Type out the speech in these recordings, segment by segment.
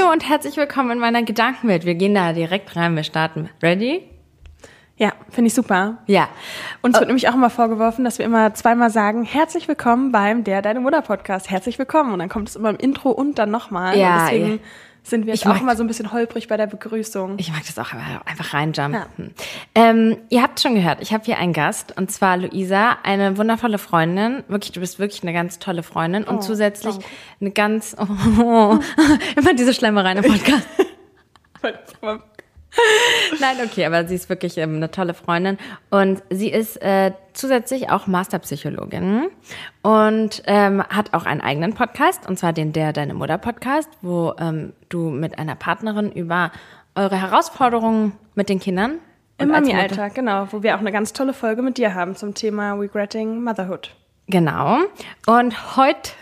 Hallo und herzlich willkommen in meiner Gedankenwelt. Wir gehen da direkt rein. Wir starten. Ready? Ja, finde ich super. Ja. Uns wird nämlich auch immer vorgeworfen, dass wir immer zweimal sagen, herzlich willkommen beim Der Deine Mutter Podcast. Herzlich willkommen. Und dann kommt es immer im Intro und dann nochmal. Ja, und deswegen ja. Sind wir Ich jetzt auch mag- immer so ein bisschen holprig bei der Begrüßung. Ich mag das auch einfach- einfach reinjumpen. Ähm, ihr habt schon gehört, ich habe hier einen Gast und zwar Luisa, eine wundervolle Freundin. Wirklich, du bist wirklich eine ganz tolle Freundin und Oh, zusätzlich danke. eine ganz oh, immer diese Schlemmereien im Podcast. Nein, okay, aber sie ist wirklich ähm, eine tolle Freundin und sie ist äh, zusätzlich auch Masterpsychologin und ähm, hat auch einen eigenen Podcast und zwar den Der Deine Mutter Podcast, wo ähm, du mit einer Partnerin über eure Herausforderungen mit den Kindern Im Mami-Alltag, genau, wo wir auch eine ganz tolle Folge mit dir haben zum Thema Regretting Motherhood. Genau. Und heute,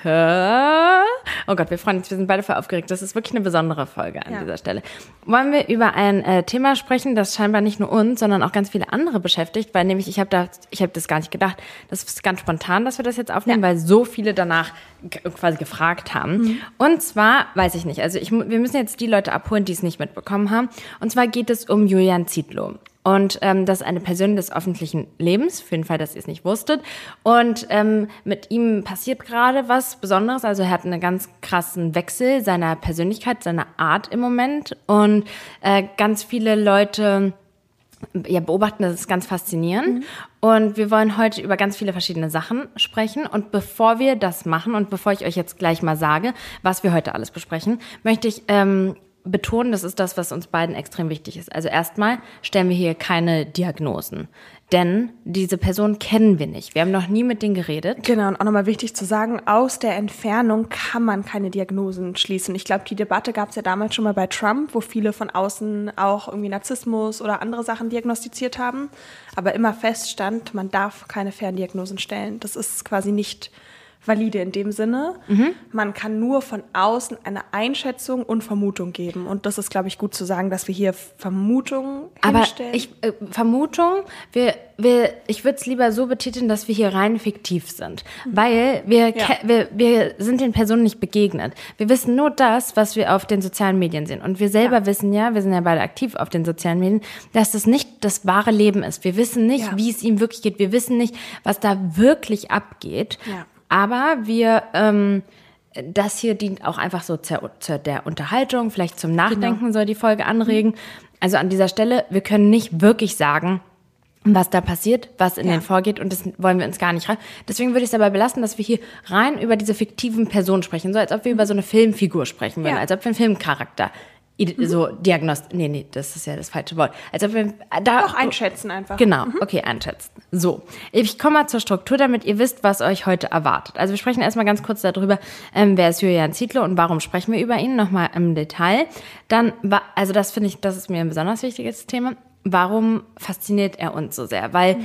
oh Gott, wir freuen uns, wir sind beide voll aufgeregt. Das ist wirklich eine besondere Folge an Ja. dieser Stelle. Wollen wir über ein äh, Thema sprechen, das scheinbar nicht nur uns, sondern auch ganz viele andere beschäftigt, weil nämlich ich habe da, ich habe das gar nicht gedacht. Das ist ganz spontan, dass wir das jetzt aufnehmen, weil so viele danach quasi gefragt haben. Und zwar, weiß ich nicht, also ich, wir müssen jetzt die Leute abholen, die es nicht mitbekommen haben. Und zwar geht es um Julian Zietlow. Und ähm, das ist eine Person des öffentlichen Lebens, für den Fall, dass ihr es nicht wusstet. Und ähm, mit ihm passiert gerade was Besonderes. Also er hat einen ganz krassen Wechsel seiner Persönlichkeit, seiner Art im Moment. Und äh, ganz viele Leute ja, beobachten, das ist ganz faszinierend. Und wir wollen heute über ganz viele verschiedene Sachen sprechen. Und bevor wir das machen und bevor ich euch jetzt gleich mal sage, was wir heute alles besprechen, möchte ich ähm, betonen, das ist das, was uns beiden extrem wichtig ist. Also erstmal stellen wir hier keine Diagnosen. Denn diese Person kennen wir nicht. Wir haben noch nie mit denen geredet. Genau, und auch nochmal wichtig zu sagen, aus der Entfernung kann man keine Diagnosen schließen. Ich glaube, die Debatte gab es ja damals schon mal bei Trump, wo viele von außen auch irgendwie Narzissmus oder andere Sachen diagnostiziert haben. Aber immer feststand, man darf keine Ferndiagnosen stellen. Das ist quasi nicht valide in dem Sinne. Mhm. Man kann nur von außen eine Einschätzung und Vermutung geben. Und das ist, glaube ich, gut zu sagen, dass wir hier Vermutungen Aber hinstellen. ich, äh, Vermutung, wir, wir, ich würde es lieber so betiteln, dass wir hier rein fiktiv sind. Weil wir, Ja. wir, wir sind den Personen nicht begegnet. Wir wissen nur das, was wir auf den sozialen Medien sehen. Und wir selber Ja. wissen ja, wir sind ja beide aktiv auf den sozialen Medien, dass das nicht das wahre Leben ist. Wir wissen nicht, Ja. wie es ihm wirklich geht. Wir wissen nicht, was da wirklich abgeht. Aber wir, ähm, das hier dient auch einfach so zur, zur der Unterhaltung, vielleicht zum Nachdenken soll die Folge anregen. Also an dieser Stelle, wir können nicht wirklich sagen, was da passiert, was in Ja. den vorgeht und das wollen wir uns gar nicht rein. Deswegen würde ich es dabei belassen, dass wir hier rein über diese fiktiven Personen sprechen, so als ob wir über so eine Filmfigur sprechen würden, Ja. als ob wir einen Filmcharakter ide- so diagnost, nee, nee, das ist ja das falsche Wort. Als ob wir da auch einschätzen einfach. Genau, okay, einschätzen. So, ich komme mal zur Struktur, damit ihr wisst, was euch heute erwartet. Also wir sprechen erstmal ganz kurz darüber, ähm, wer ist Julian Zietlow und warum sprechen wir über ihn, nochmal im Detail. Dann, also das finde ich, das ist mir ein besonders wichtiges Thema. Warum fasziniert er uns so sehr? Weil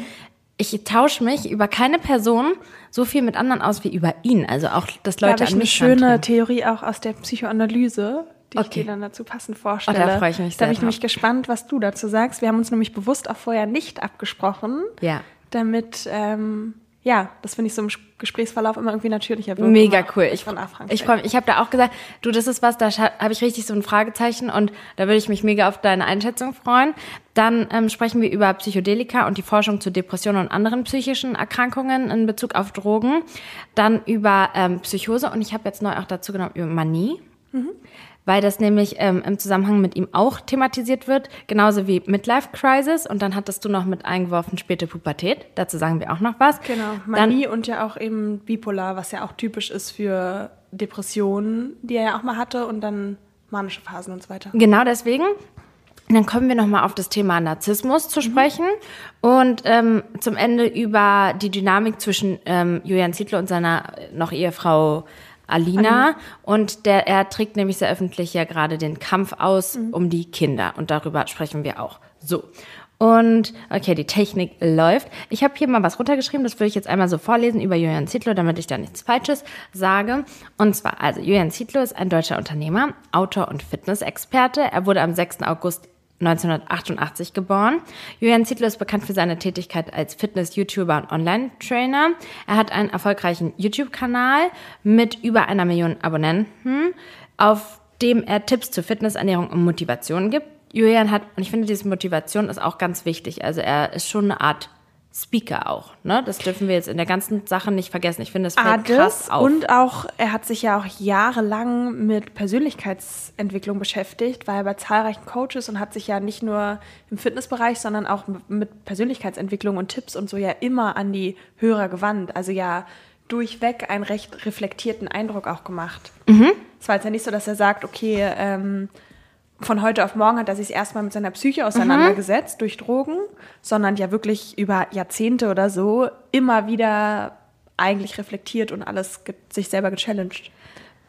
ich tausche mich über keine Person so viel mit anderen aus wie über ihn. Also auch, dass Da Leute habe ich an eine mich schöne rantreten. Theorie auch aus der Psychoanalyse, die Okay. ich dir dann dazu passend vorstelle. Oh, da freue ich mich Da sehr bin ich drauf. nämlich gespannt, was du dazu sagst. Wir haben uns nämlich bewusst auch vorher nicht abgesprochen, Ja. damit, ähm, ja, das finde ich so im Gesprächsverlauf immer irgendwie natürlicher wird. Mega cool. Ich, ich mich. Ich habe da auch gesagt, du, das ist was, da habe ich richtig so ein Fragezeichen und da würde ich mich mega auf deine Einschätzung freuen. Dann ähm, sprechen wir über Psychedelika und die Forschung zu Depressionen und anderen psychischen Erkrankungen in Bezug auf Drogen. Dann über ähm, Psychose und ich habe jetzt neu auch dazu genommen über Manie. Weil das nämlich ähm, im Zusammenhang mit ihm auch thematisiert wird, genauso wie Midlife Crisis. Und dann hattest du noch mit eingeworfen späte Pubertät. Dazu sagen wir auch noch was. Genau, Manie und ja auch eben bipolar, was ja auch typisch ist für Depressionen, die er ja auch mal hatte und dann manische Phasen und so weiter. Genau deswegen. Dann kommen wir nochmal auf das Thema Narzissmus zu sprechen und ähm, zum Ende über die Dynamik zwischen ähm, Julian Zietlow und seiner äh, noch Ehefrau Alina. Und der, er trägt nämlich sehr öffentlich ja gerade den Kampf aus um die Kinder. Und darüber sprechen wir auch. So. Und okay, die Technik läuft. Ich habe hier mal was runtergeschrieben, das würde ich jetzt einmal so vorlesen über Julian Zietlow, damit ich da nichts Falsches sage. Und zwar, also Julian Zietlow ist ein deutscher Unternehmer, Autor und Fitnessexperte. Er wurde am 6. August 1988 geboren. Julian Zietlow ist bekannt für seine Tätigkeit als Fitness-YouTuber und Online-Trainer. Er hat einen erfolgreichen YouTube-Kanal mit über einer Million Abonnenten, auf dem er Tipps zur Fitness, Ernährung und Motivation gibt. Julian hat, und ich finde, diese Motivation ist auch ganz wichtig. Also er ist schon eine Art Speaker auch. Ne? Das dürfen wir jetzt in der ganzen Sache nicht vergessen. Ich finde, es fällt Ah, krass das auf. und auch, er hat sich ja auch jahrelang mit Persönlichkeitsentwicklung beschäftigt, war er bei zahlreichen Coaches und hat sich ja nicht nur im Fitnessbereich, sondern auch mit Persönlichkeitsentwicklung und Tipps und so ja immer an die Hörer gewandt. Also ja durchweg einen recht reflektierten Eindruck auch gemacht. Es war jetzt ja nicht so, dass er sagt, okay, ähm, von heute auf morgen hat er sich erstmal mit seiner Psyche auseinandergesetzt durch Drogen, sondern ja wirklich über Jahrzehnte oder so immer wieder eigentlich reflektiert und alles sich selber gechallenged.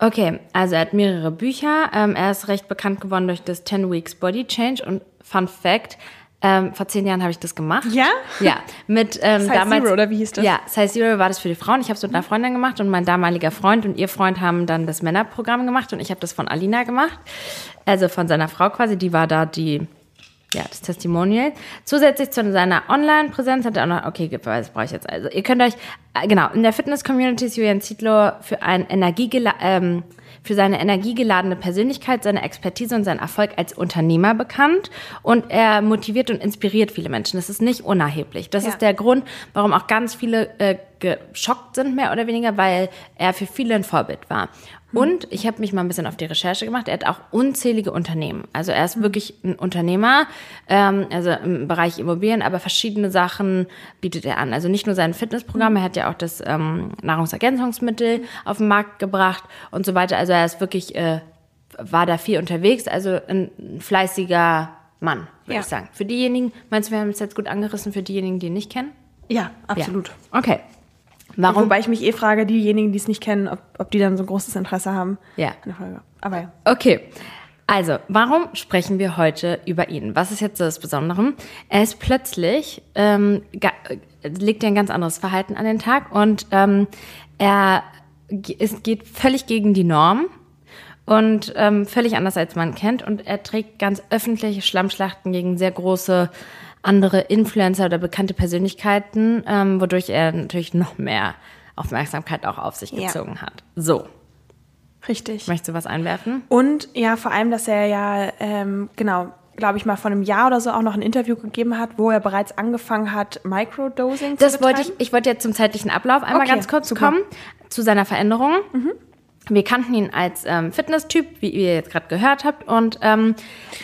Okay, also er hat mehrere Bücher. Ähm, er ist recht bekannt geworden durch das 10 Weeks Body Change und Fun Fact, ähm, vor zehn Jahren habe ich das gemacht. Ja? Ja, mit ähm, Size damals. Zero, oder wie hieß das? Ja, Size Zero war das für die Frauen. Ich habe es mit einer Freundin gemacht und mein damaliger Freund und ihr Freund haben dann das Männerprogramm gemacht und ich habe das von Alina gemacht. Also von seiner Frau quasi, die war da die, ja, das Testimonial. Zusätzlich zu seiner Online-Präsenz hat er auch noch, okay, das brauche ich jetzt also. Ihr könnt euch, genau, in der Fitness-Community ist Julian Zietlow für ein ähm, für seine energiegeladene Persönlichkeit, seine Expertise und seinen Erfolg als Unternehmer bekannt. Und er motiviert und inspiriert viele Menschen. Das ist nicht unerheblich. Das Ja. ist der Grund, warum auch ganz viele äh, geschockt sind, mehr oder weniger, weil er für viele ein Vorbild war. Und ich habe mich mal ein bisschen auf die Recherche gemacht. Er hat auch unzählige Unternehmen. Also er ist wirklich ein Unternehmer, ähm, also im Bereich Immobilien, aber verschiedene Sachen bietet er an. Also nicht nur sein Fitnessprogramm, er hat ja auch das ähm, Nahrungsergänzungsmittel auf den Markt gebracht und so weiter. Also er ist wirklich, äh, war da viel unterwegs, also ein fleißiger Mann, würde Ja. ich sagen. Für diejenigen, meinst du, wir haben es jetzt gut angerissen, für diejenigen, die ihn nicht kennen? Ja, absolut. Ja. Okay. Warum? Wobei ich mich eh frage, diejenigen, die es nicht kennen, ob, ob die dann so ein großes Interesse haben. Ja. an der Folge. Aber ja. Okay. Also, warum sprechen wir heute über ihn? Was ist jetzt das Besondere? Er ist plötzlich, ähm, äh, legt ja ein ganz anderes Verhalten an den Tag und ähm, er es geht völlig gegen die Norm und ähm, völlig anders als man kennt und er trägt ganz öffentliche Schlammschlachten gegen sehr große andere Influencer oder bekannte Persönlichkeiten, ähm, wodurch er natürlich noch mehr Aufmerksamkeit auch auf sich Ja. gezogen hat. So, Richtig. möchtest du was einwerfen? Und ja, vor allem, dass er ja, ähm, genau, glaube ich mal, vor einem Jahr oder so auch noch ein Interview gegeben hat, wo er bereits angefangen hat, Microdosing Das zu wollte ich, betreiben. ich wollte jetzt zum zeitlichen Ablauf einmal Okay, ganz kurz super. Mhm. kommen zu seiner Veränderung. Wir kannten ihn als ähm, Fitness-Typ, wie ihr jetzt gerade gehört habt, und ähm,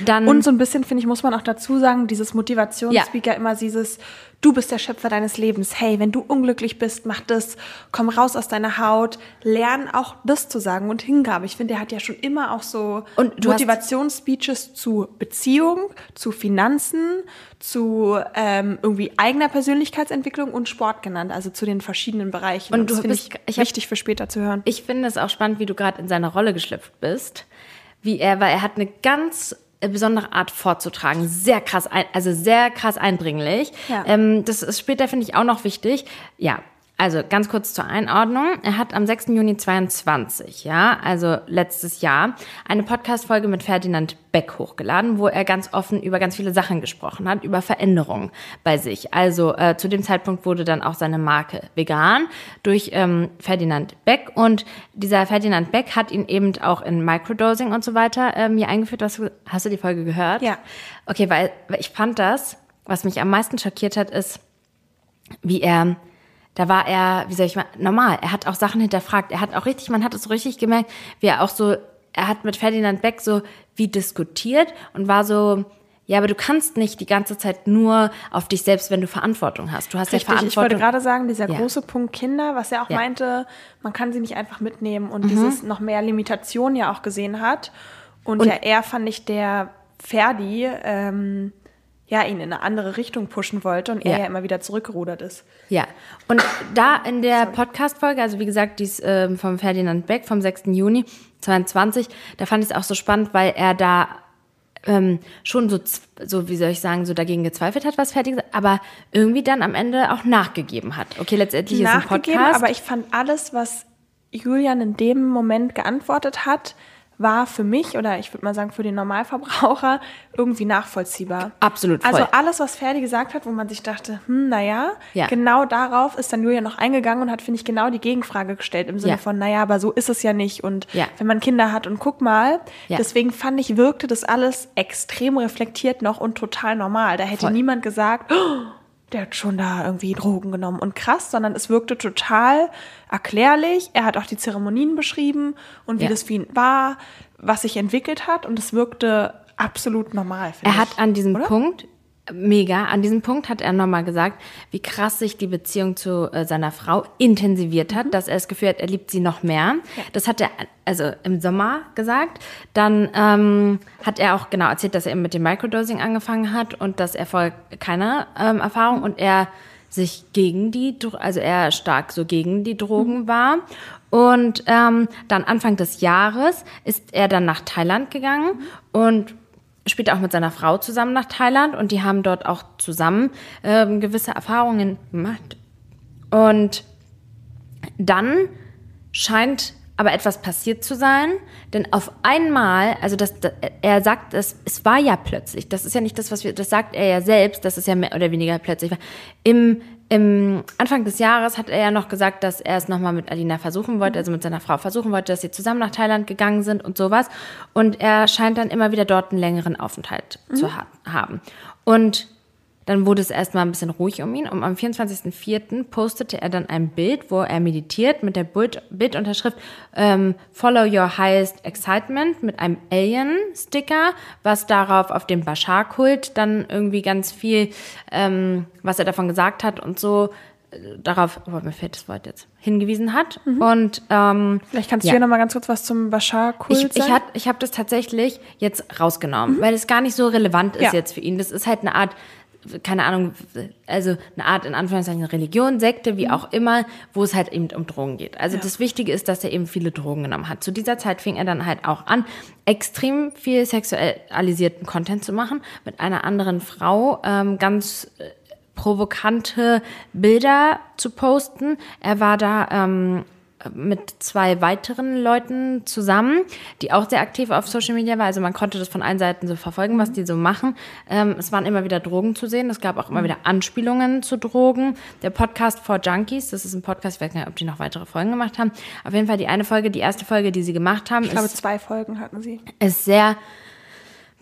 dann Und so ein bisschen, finde ich, muss man auch dazu sagen, dieses Motivationsspeaker immer dieses, du bist der Schöpfer deines Lebens. Hey, wenn du unglücklich bist, mach das, komm raus aus deiner Haut, lern auch das zu sagen und Hingabe. Ich finde, er hat ja schon immer auch so Und Motivationsspeeches zu Beziehung, zu Finanzen, zu ähm, irgendwie eigener Persönlichkeitsentwicklung und Sport genannt, also zu den verschiedenen Bereichen. Und du das finde ich, ich hab- wichtig für später zu hören. ich finde es auch spannend, wie du gerade in seine Rolle geschlüpft bist, wie er, weil er hat eine ganz besondere Art vorzutragen, sehr krass, ein, also sehr krass eindringlich. Ja. Ähm, das ist später finde ich auch noch wichtig. Ja. Also ganz kurz zur Einordnung. Er hat am 6. Juni 22, ja, also letztes Jahr, eine Podcast-Folge mit Ferdinand Beck hochgeladen, wo er ganz offen über ganz viele Sachen gesprochen hat, über Veränderungen bei sich. Also äh, zu dem Zeitpunkt wurde dann auch seine Marke vegan durch ähm, Ferdinand Beck und dieser Ferdinand Beck hat ihn eben auch in Microdosing und so weiter ähm, hier eingeführt. Hast du, hast du die Folge gehört? Ja. Okay, weil, weil ich fand das, was mich am meisten schockiert hat, ist, wie er, da war er, wie soll ich mal, normal. Er hat auch Sachen hinterfragt. Er hat auch richtig, man hat es so richtig gemerkt, wie er auch so, er hat mit Ferdinand Beck so wie diskutiert und war so, ja, aber du kannst nicht die ganze Zeit nur auf dich selbst, wenn du Verantwortung hast. Du hast Richtig, ja ich wollte Verantwortung. gerade sagen, dieser Ja. große Punkt Kinder, was er auch Ja. Mhm. meinte, man kann sie nicht einfach mitnehmen und dieses noch mehr Limitation ja auch gesehen hat. Und, Und- ja, er fand ich der Ferdi, ähm, ja, ihn in eine andere Richtung pushen wollte und er Ja. immer wieder zurückgerudert ist. Ja, und da in der Podcast-Folge, also wie gesagt, die ist ähm, vom Ferdinand Beck vom 6. Juni 22, da fand ich es auch so spannend, weil er da ähm, schon so, so, wie soll ich sagen, so dagegen gezweifelt hat, was Ferdi gesagt aber irgendwie dann am Ende auch nachgegeben hat. Okay, letztendlich ist ein Nachgegeben, Podcast. aber ich fand alles, was Julian in dem Moment geantwortet hat, war für mich oder ich würde mal sagen für den Normalverbraucher irgendwie nachvollziehbar. Absolut voll. Also alles, was Ferdi gesagt hat, wo man sich dachte, hm, naja, Ja. genau darauf ist dann Julia noch eingegangen und hat, finde ich, genau die Gegenfrage gestellt im Sinne Ja. von, naja, aber so ist es ja nicht und Ja. wenn man Kinder hat und guck mal, Ja. deswegen fand ich, wirkte das alles extrem reflektiert noch und total normal. Da hätte Voll. niemand gesagt, oh, der hat schon da irgendwie Drogen genommen und krass, sondern es wirkte total erklärlich. Er hat auch die Zeremonien beschrieben und wie Ja. das für ihn war, was sich entwickelt hat und es wirkte absolut normal. Er hat ich. an diesem Oder? Punkt, mega, an diesem Punkt hat er nochmal gesagt, wie krass sich die Beziehung zu äh, seiner Frau intensiviert Mhm. hat, dass er das Gefühl hat, er liebt sie noch mehr. Das hat er also im Sommer gesagt. Dann ähm, hat er auch genau erzählt, dass er eben mit dem Microdosing angefangen hat und dass er vorher keine ähm, Erfahrung und er sich gegen die, also er stark so gegen die Drogen war. Und ähm, dann Anfang des Jahres ist er dann nach Thailand gegangen und später auch mit seiner Frau zusammen nach Thailand und die haben dort auch zusammen ähm, gewisse Erfahrungen gemacht. Und dann scheint aber etwas passiert zu sein, denn auf einmal, also das, er sagt, es, es war ja plötzlich, das ist ja nicht das, was wir, das sagt er ja selbst, dass es ja mehr oder weniger plötzlich war. Im, im Anfang des Jahres hat er ja noch gesagt, dass er es nochmal mit Alina versuchen wollte, also mit seiner Frau versuchen wollte, dass sie zusammen nach Thailand gegangen sind und sowas. Und er scheint dann immer wieder dort einen längeren Aufenthalt zu ha haben. Und dann wurde es erstmal ein bisschen ruhig um ihn. Und am 24.04. postete er dann ein Bild, wo er meditiert mit der Bild Bildunterschrift ähm, Follow Your Highest Excitement mit einem Alien-Sticker, was darauf auf dem Bashar-Kult dann irgendwie ganz viel, ähm, was er davon gesagt hat und so äh, darauf, oh, mir fehlt das Wort jetzt, hingewiesen hat. Und ähm, Vielleicht kannst du ja noch mal ganz kurz was zum Bashar-Kult ich, ich, sagen. hat, ich habe das tatsächlich jetzt rausgenommen, weil es gar nicht so relevant ist Ja. jetzt für ihn. Das ist halt eine Art, keine Ahnung, also eine Art in Anführungszeichen Religion, Sekte, wie auch immer, wo es halt eben um Drogen geht. Also das Wichtige ist, dass er eben viele Drogen genommen hat. Zu dieser Zeit fing er dann halt auch an, extrem viel sexualisierten Content zu machen mit einer anderen Frau, ähm, ganz äh, provokante Bilder zu posten. Er war da ähm, mit zwei weiteren Leuten zusammen, die auch sehr aktiv auf Social Media waren. Also man konnte das von allen Seiten so verfolgen, was die so machen. Ähm, es waren immer wieder Drogen zu sehen. Es gab auch immer wieder Anspielungen zu Drogen. Der Podcast for Junkies, das ist ein Podcast, ich weiß nicht, ob die noch weitere Folgen gemacht haben. Auf jeden Fall die eine Folge, die erste Folge, die sie gemacht haben, ich glaube, ist zwei Folgen hatten sie. ist sehr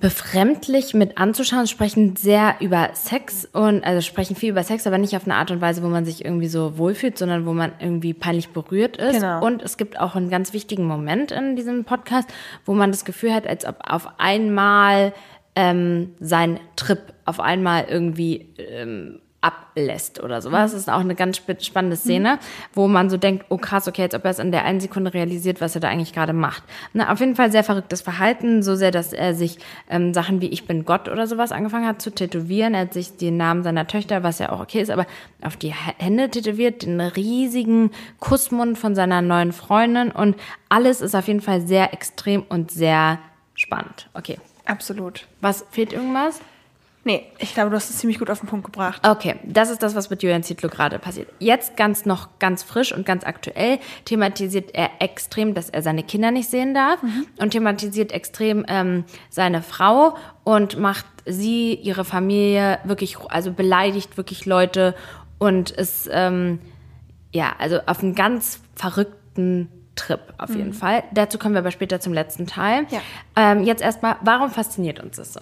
befremdlich mit anzuschauen, sprechen sehr über Sex und also sprechen viel über Sex, aber nicht auf eine Art und Weise, wo man sich irgendwie so wohlfühlt, sondern wo man irgendwie peinlich berührt ist. Genau. Und es gibt auch einen ganz wichtigen Moment in diesem Podcast, wo man das Gefühl hat, als ob auf einmal ähm, sein Trip auf einmal irgendwie ähm, ablässt oder sowas. Das ist auch eine ganz sp- spannende Szene, wo man so denkt, oh krass, okay, als ob er es in der einen Sekunde realisiert, was er da eigentlich gerade macht. Na, auf jeden Fall sehr verrücktes Verhalten, so sehr, dass er sich ähm, Sachen wie Ich bin Gott oder sowas angefangen hat zu tätowieren. Er hat sich den Namen seiner Töchter, was ja auch okay ist, aber auf die Hände tätowiert, den riesigen Kussmund von seiner neuen Freundin und alles ist auf jeden Fall sehr extrem und sehr spannend. Okay. Absolut. Was fehlt irgendwas? Nee, ich glaube, du hast es ziemlich gut auf den Punkt gebracht. Okay, das ist das, was mit Julian Zietlow gerade passiert. Jetzt ganz noch ganz frisch und ganz aktuell thematisiert er extrem, dass er seine Kinder nicht sehen darf und thematisiert extrem ähm, seine Frau und macht sie, ihre Familie wirklich, also beleidigt wirklich Leute und ist ähm, ja, also auf einen ganz verrückten Trip auf jeden Fall. Dazu kommen wir aber später zum letzten Teil. Ja. Ähm, jetzt erstmal, warum fasziniert uns das so?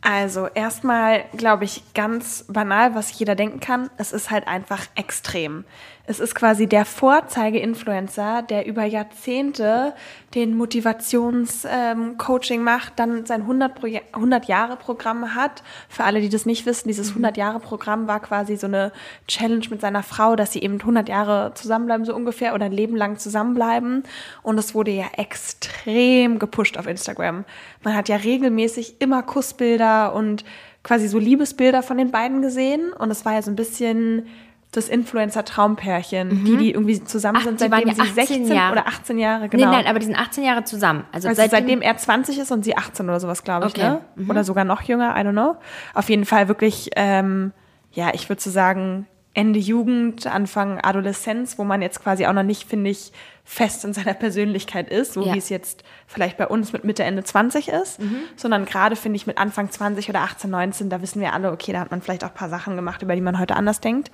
Also erstmal glaube ich ganz banal, was jeder denken kann. Es ist halt einfach extrem. Es ist quasi der Vorzeige-Influencer, der über Jahrzehnte den Motivations-Coaching macht, dann sein 100-Jahre-Programm hat. Für alle, die das nicht wissen, dieses 100-Jahre-Programm war quasi so eine Challenge mit seiner Frau, dass sie eben 100 Jahre zusammenbleiben, so ungefähr, oder ein Leben lang zusammenbleiben. Und es wurde ja extrem gepusht auf Instagram. Man hat ja regelmäßig immer Kussbilder und quasi so Liebesbilder von den beiden gesehen. Und es war ja so ein bisschen das Influencer-Traumpärchen, die, die irgendwie zusammen Ach, sind, seitdem sie 18 16 Jahre. oder 18 Jahre, genau. Nee, nein, aber die sind 18 Jahre zusammen. Also, Also seitdem, er 20 ist und sie 18 oder sowas, glaube ich, Okay. Mhm. ne? Oder sogar noch jünger, I don't know. Auf jeden Fall wirklich, ähm, ja, ich würde so sagen, Ende Jugend, Anfang Adoleszenz, wo man jetzt quasi auch noch nicht, finde ich, fest in seiner Persönlichkeit ist, so Ja. wie es jetzt vielleicht bei uns mit Mitte, Ende 20 ist, sondern gerade, finde ich, mit Anfang 20 oder 18, 19, da wissen wir alle, okay, da hat man vielleicht auch ein paar Sachen gemacht, über die man heute anders denkt.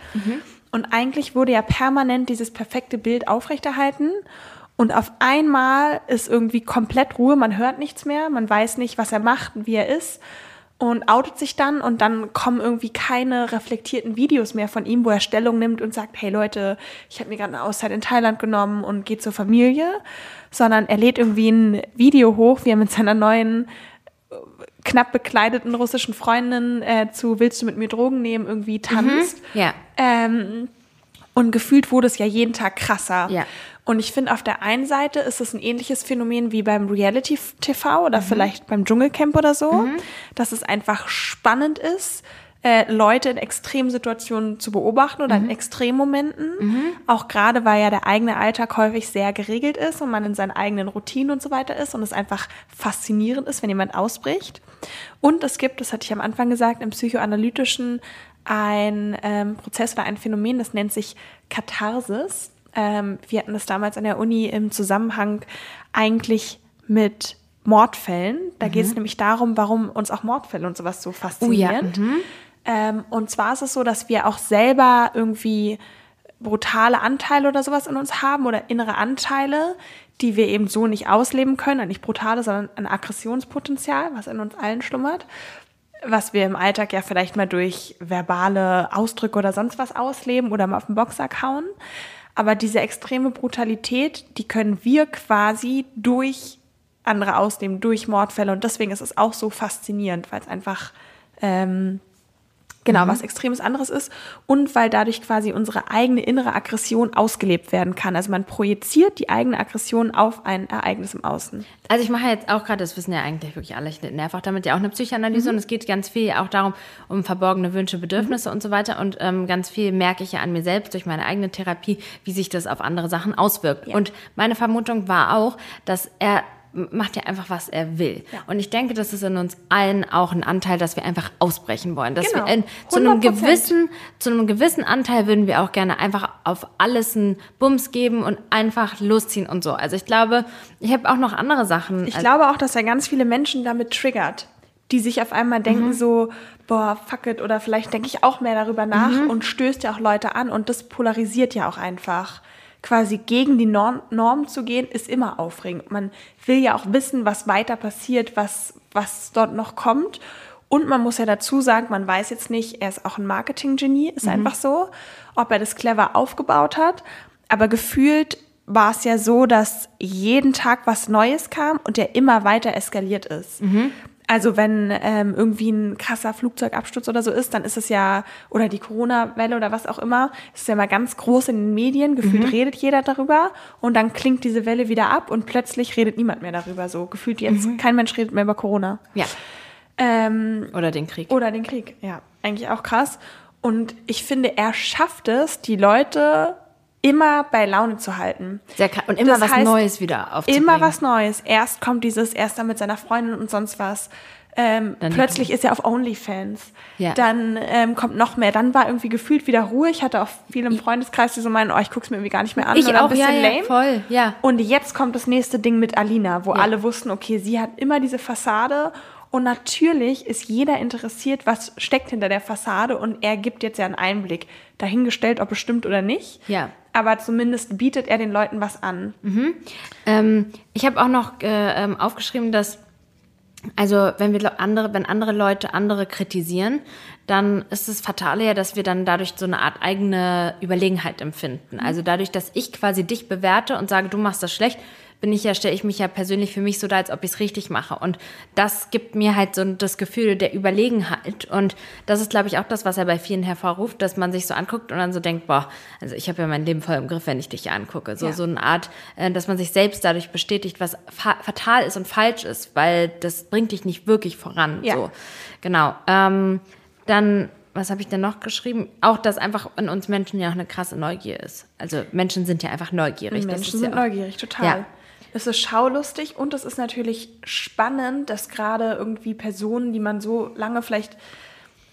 Und eigentlich wurde ja permanent dieses perfekte Bild aufrechterhalten. Und auf einmal ist irgendwie komplett Ruhe, man hört nichts mehr, man weiß nicht, was er macht, wie er ist und outet sich dann und dann kommen irgendwie keine reflektierten Videos mehr von ihm, wo er Stellung nimmt und sagt, hey Leute, ich habe mir gerade eine Auszeit in Thailand genommen und geht zur Familie, sondern er lädt irgendwie ein Video hoch, wie er mit seiner neuen äh, knapp bekleideten russischen Freundin äh, zu Willst du mit mir Drogen nehmen irgendwie tanzt. Ja. Ähm, und gefühlt wurde es ja jeden Tag krasser. Ja. Und ich finde, auf der einen Seite ist es ein ähnliches Phänomen wie beim Reality-TV Mhm. oder vielleicht beim Dschungelcamp oder so, dass es einfach spannend ist, äh, Leute in Extremsituationen zu beobachten oder Mhm. in Extremmomenten. Auch gerade, weil ja der eigene Alltag häufig sehr geregelt ist und man in seinen eigenen Routinen und so weiter ist und es einfach faszinierend ist, wenn jemand ausbricht. Und es gibt, das hatte ich am Anfang gesagt, im psychoanalytischen ein ähm, Prozess oder ein Phänomen, das nennt sich Katharsis. Ähm, wir hatten das damals an der Uni im Zusammenhang eigentlich mit Mordfällen. Da geht es nämlich darum, warum uns auch Mordfälle und sowas so faszinieren. Ähm, und zwar ist es so, dass wir auch selber irgendwie brutale Anteile oder sowas in uns haben oder innere Anteile, die wir eben so nicht ausleben können. Nicht brutale, sondern ein Aggressionspotenzial, was in uns allen schlummert was wir im Alltag ja vielleicht mal durch verbale Ausdrücke oder sonst was ausleben oder mal auf den Boxsack hauen. Aber diese extreme Brutalität, die können wir quasi durch andere ausleben, durch Mordfälle. Und deswegen ist es auch so faszinierend, weil es einfach ähm, genau was Extremes anderes ist und weil dadurch quasi unsere eigene innere Aggression ausgelebt werden kann. Also man projiziert die eigene Aggression auf ein Ereignis im Außen. Also ich mache jetzt auch gerade, das wissen ja eigentlich wirklich alle, ich nerv auch damit ja auch eine Psychoanalyse und es geht ganz viel auch darum, um verborgene Wünsche, Bedürfnisse und so weiter und ähm, ganz viel merke ich ja an mir selbst durch meine eigene Therapie, wie sich das auf andere Sachen auswirkt. Ja. Und meine Vermutung war auch, dass er macht ja einfach, was er will. Ja. Und ich denke, das ist in uns allen auch ein Anteil, dass wir einfach ausbrechen wollen. Dass Genau. wir in, zu einem 100%. gewissen, zu einem gewissen Anteil würden wir auch gerne einfach auf alles einen Bums geben und einfach losziehen und so. Also ich glaube, ich habe auch noch andere Sachen. Ich Also- glaube auch, dass er ganz viele Menschen damit triggert, die sich auf einmal denken so, boah, fuck it, oder vielleicht denke ich auch mehr darüber nach und stößt ja auch Leute an und das polarisiert ja auch einfach. Quasi gegen die Norm, Norm zu gehen, ist immer aufregend. Man will ja auch wissen, was weiter passiert, was, was dort noch kommt. Und man muss ja dazu sagen, man weiß jetzt nicht, er ist auch ein Marketing-Genie, ist einfach so, ob er das clever aufgebaut hat. Aber gefühlt war es ja so, dass jeden Tag was Neues kam und der immer weiter eskaliert ist. Also wenn ähm, irgendwie ein krasser Flugzeugabsturz oder so ist, dann ist es ja, oder die Corona-Welle oder was auch immer, ist es ja mal ganz groß in den Medien, gefühlt redet jeder darüber und dann klingt diese Welle wieder ab und plötzlich redet niemand mehr darüber. So gefühlt jetzt, kein Mensch redet mehr über Corona. Ja. Ähm, Oder den Krieg. oder den Krieg, ja. Eigentlich auch krass. Und ich finde, er schafft es, die Leute immer bei Laune zu halten. Sehr krass. Und immer Das was heißt, Neues wieder aufzubringen. Immer was Neues. Erst kommt dieses, erst dann mit seiner Freundin und sonst was. Ähm, plötzlich ist er auf OnlyFans. Ja. Dann ähm, kommt noch mehr. Dann war irgendwie gefühlt wieder Ruhe. Ich hatte auch viele im Freundeskreis, die so meinen, oh, ich guck's mir irgendwie gar nicht mehr an. Ich oder auch, ein bisschen ja, ja, lame. voll, ja. Und jetzt kommt das nächste Ding mit Alina, wo Ja. alle wussten, okay, sie hat immer diese Fassade. Und natürlich ist jeder interessiert, was steckt hinter der Fassade. Und er gibt jetzt ja einen Einblick. Dahingestellt, ob es stimmt oder nicht. Ja. Aber zumindest bietet er den Leuten was an. Ähm, ich habe auch noch äh, ähm, aufgeschrieben, dass also wenn wir andere, wenn andere Leute andere kritisieren, dann ist das Fatale ja, dass wir dann dadurch so eine Art eigene Überlegenheit empfinden. Also dadurch, dass ich quasi dich bewerte und sage, du machst das schlecht, bin ich ja, stelle ich mich ja persönlich für mich so da, als ob ich es richtig mache. Und das gibt mir halt so das Gefühl der Überlegenheit. Und das ist, glaube ich, auch das, was er bei vielen hervorruft, dass man sich so anguckt und dann so denkt, boah, also ich habe ja mein Leben voll im Griff, wenn ich dich angucke. So, Ja. so eine Art, äh, dass man sich selbst dadurch bestätigt, was fa fatal ist und falsch ist, weil das bringt dich nicht wirklich voran. Ja. So, genau. Ähm, dann, was habe ich denn noch geschrieben? Auch, dass einfach in uns Menschen ja auch eine krasse Neugier ist. Also Menschen sind ja einfach neugierig. Menschen sind ja auch, neugierig, total. Ja. Es ist schaulustig und es ist natürlich spannend, dass gerade irgendwie Personen, die man so lange vielleicht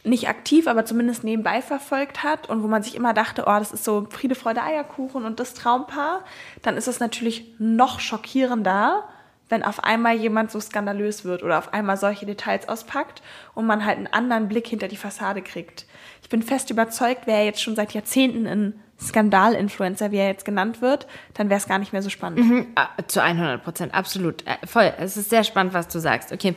nicht aktiv, aber zumindest nebenbei verfolgt hat und wo man sich immer dachte, oh, das ist so Friede, Freude, Eierkuchen und das Traumpaar, dann ist es natürlich noch schockierender, wenn auf einmal jemand so skandalös wird oder auf einmal solche Details auspackt und man halt einen anderen Blick hinter die Fassade kriegt. Ich bin fest überzeugt, wäre jetzt schon seit Jahrzehnten ein Skandal-Influencer, wie er jetzt genannt wird, dann wäre es gar nicht mehr so spannend. Mhm, ah, zu 100 Prozent, absolut. Äh, voll, es ist sehr spannend, was du sagst. Okay.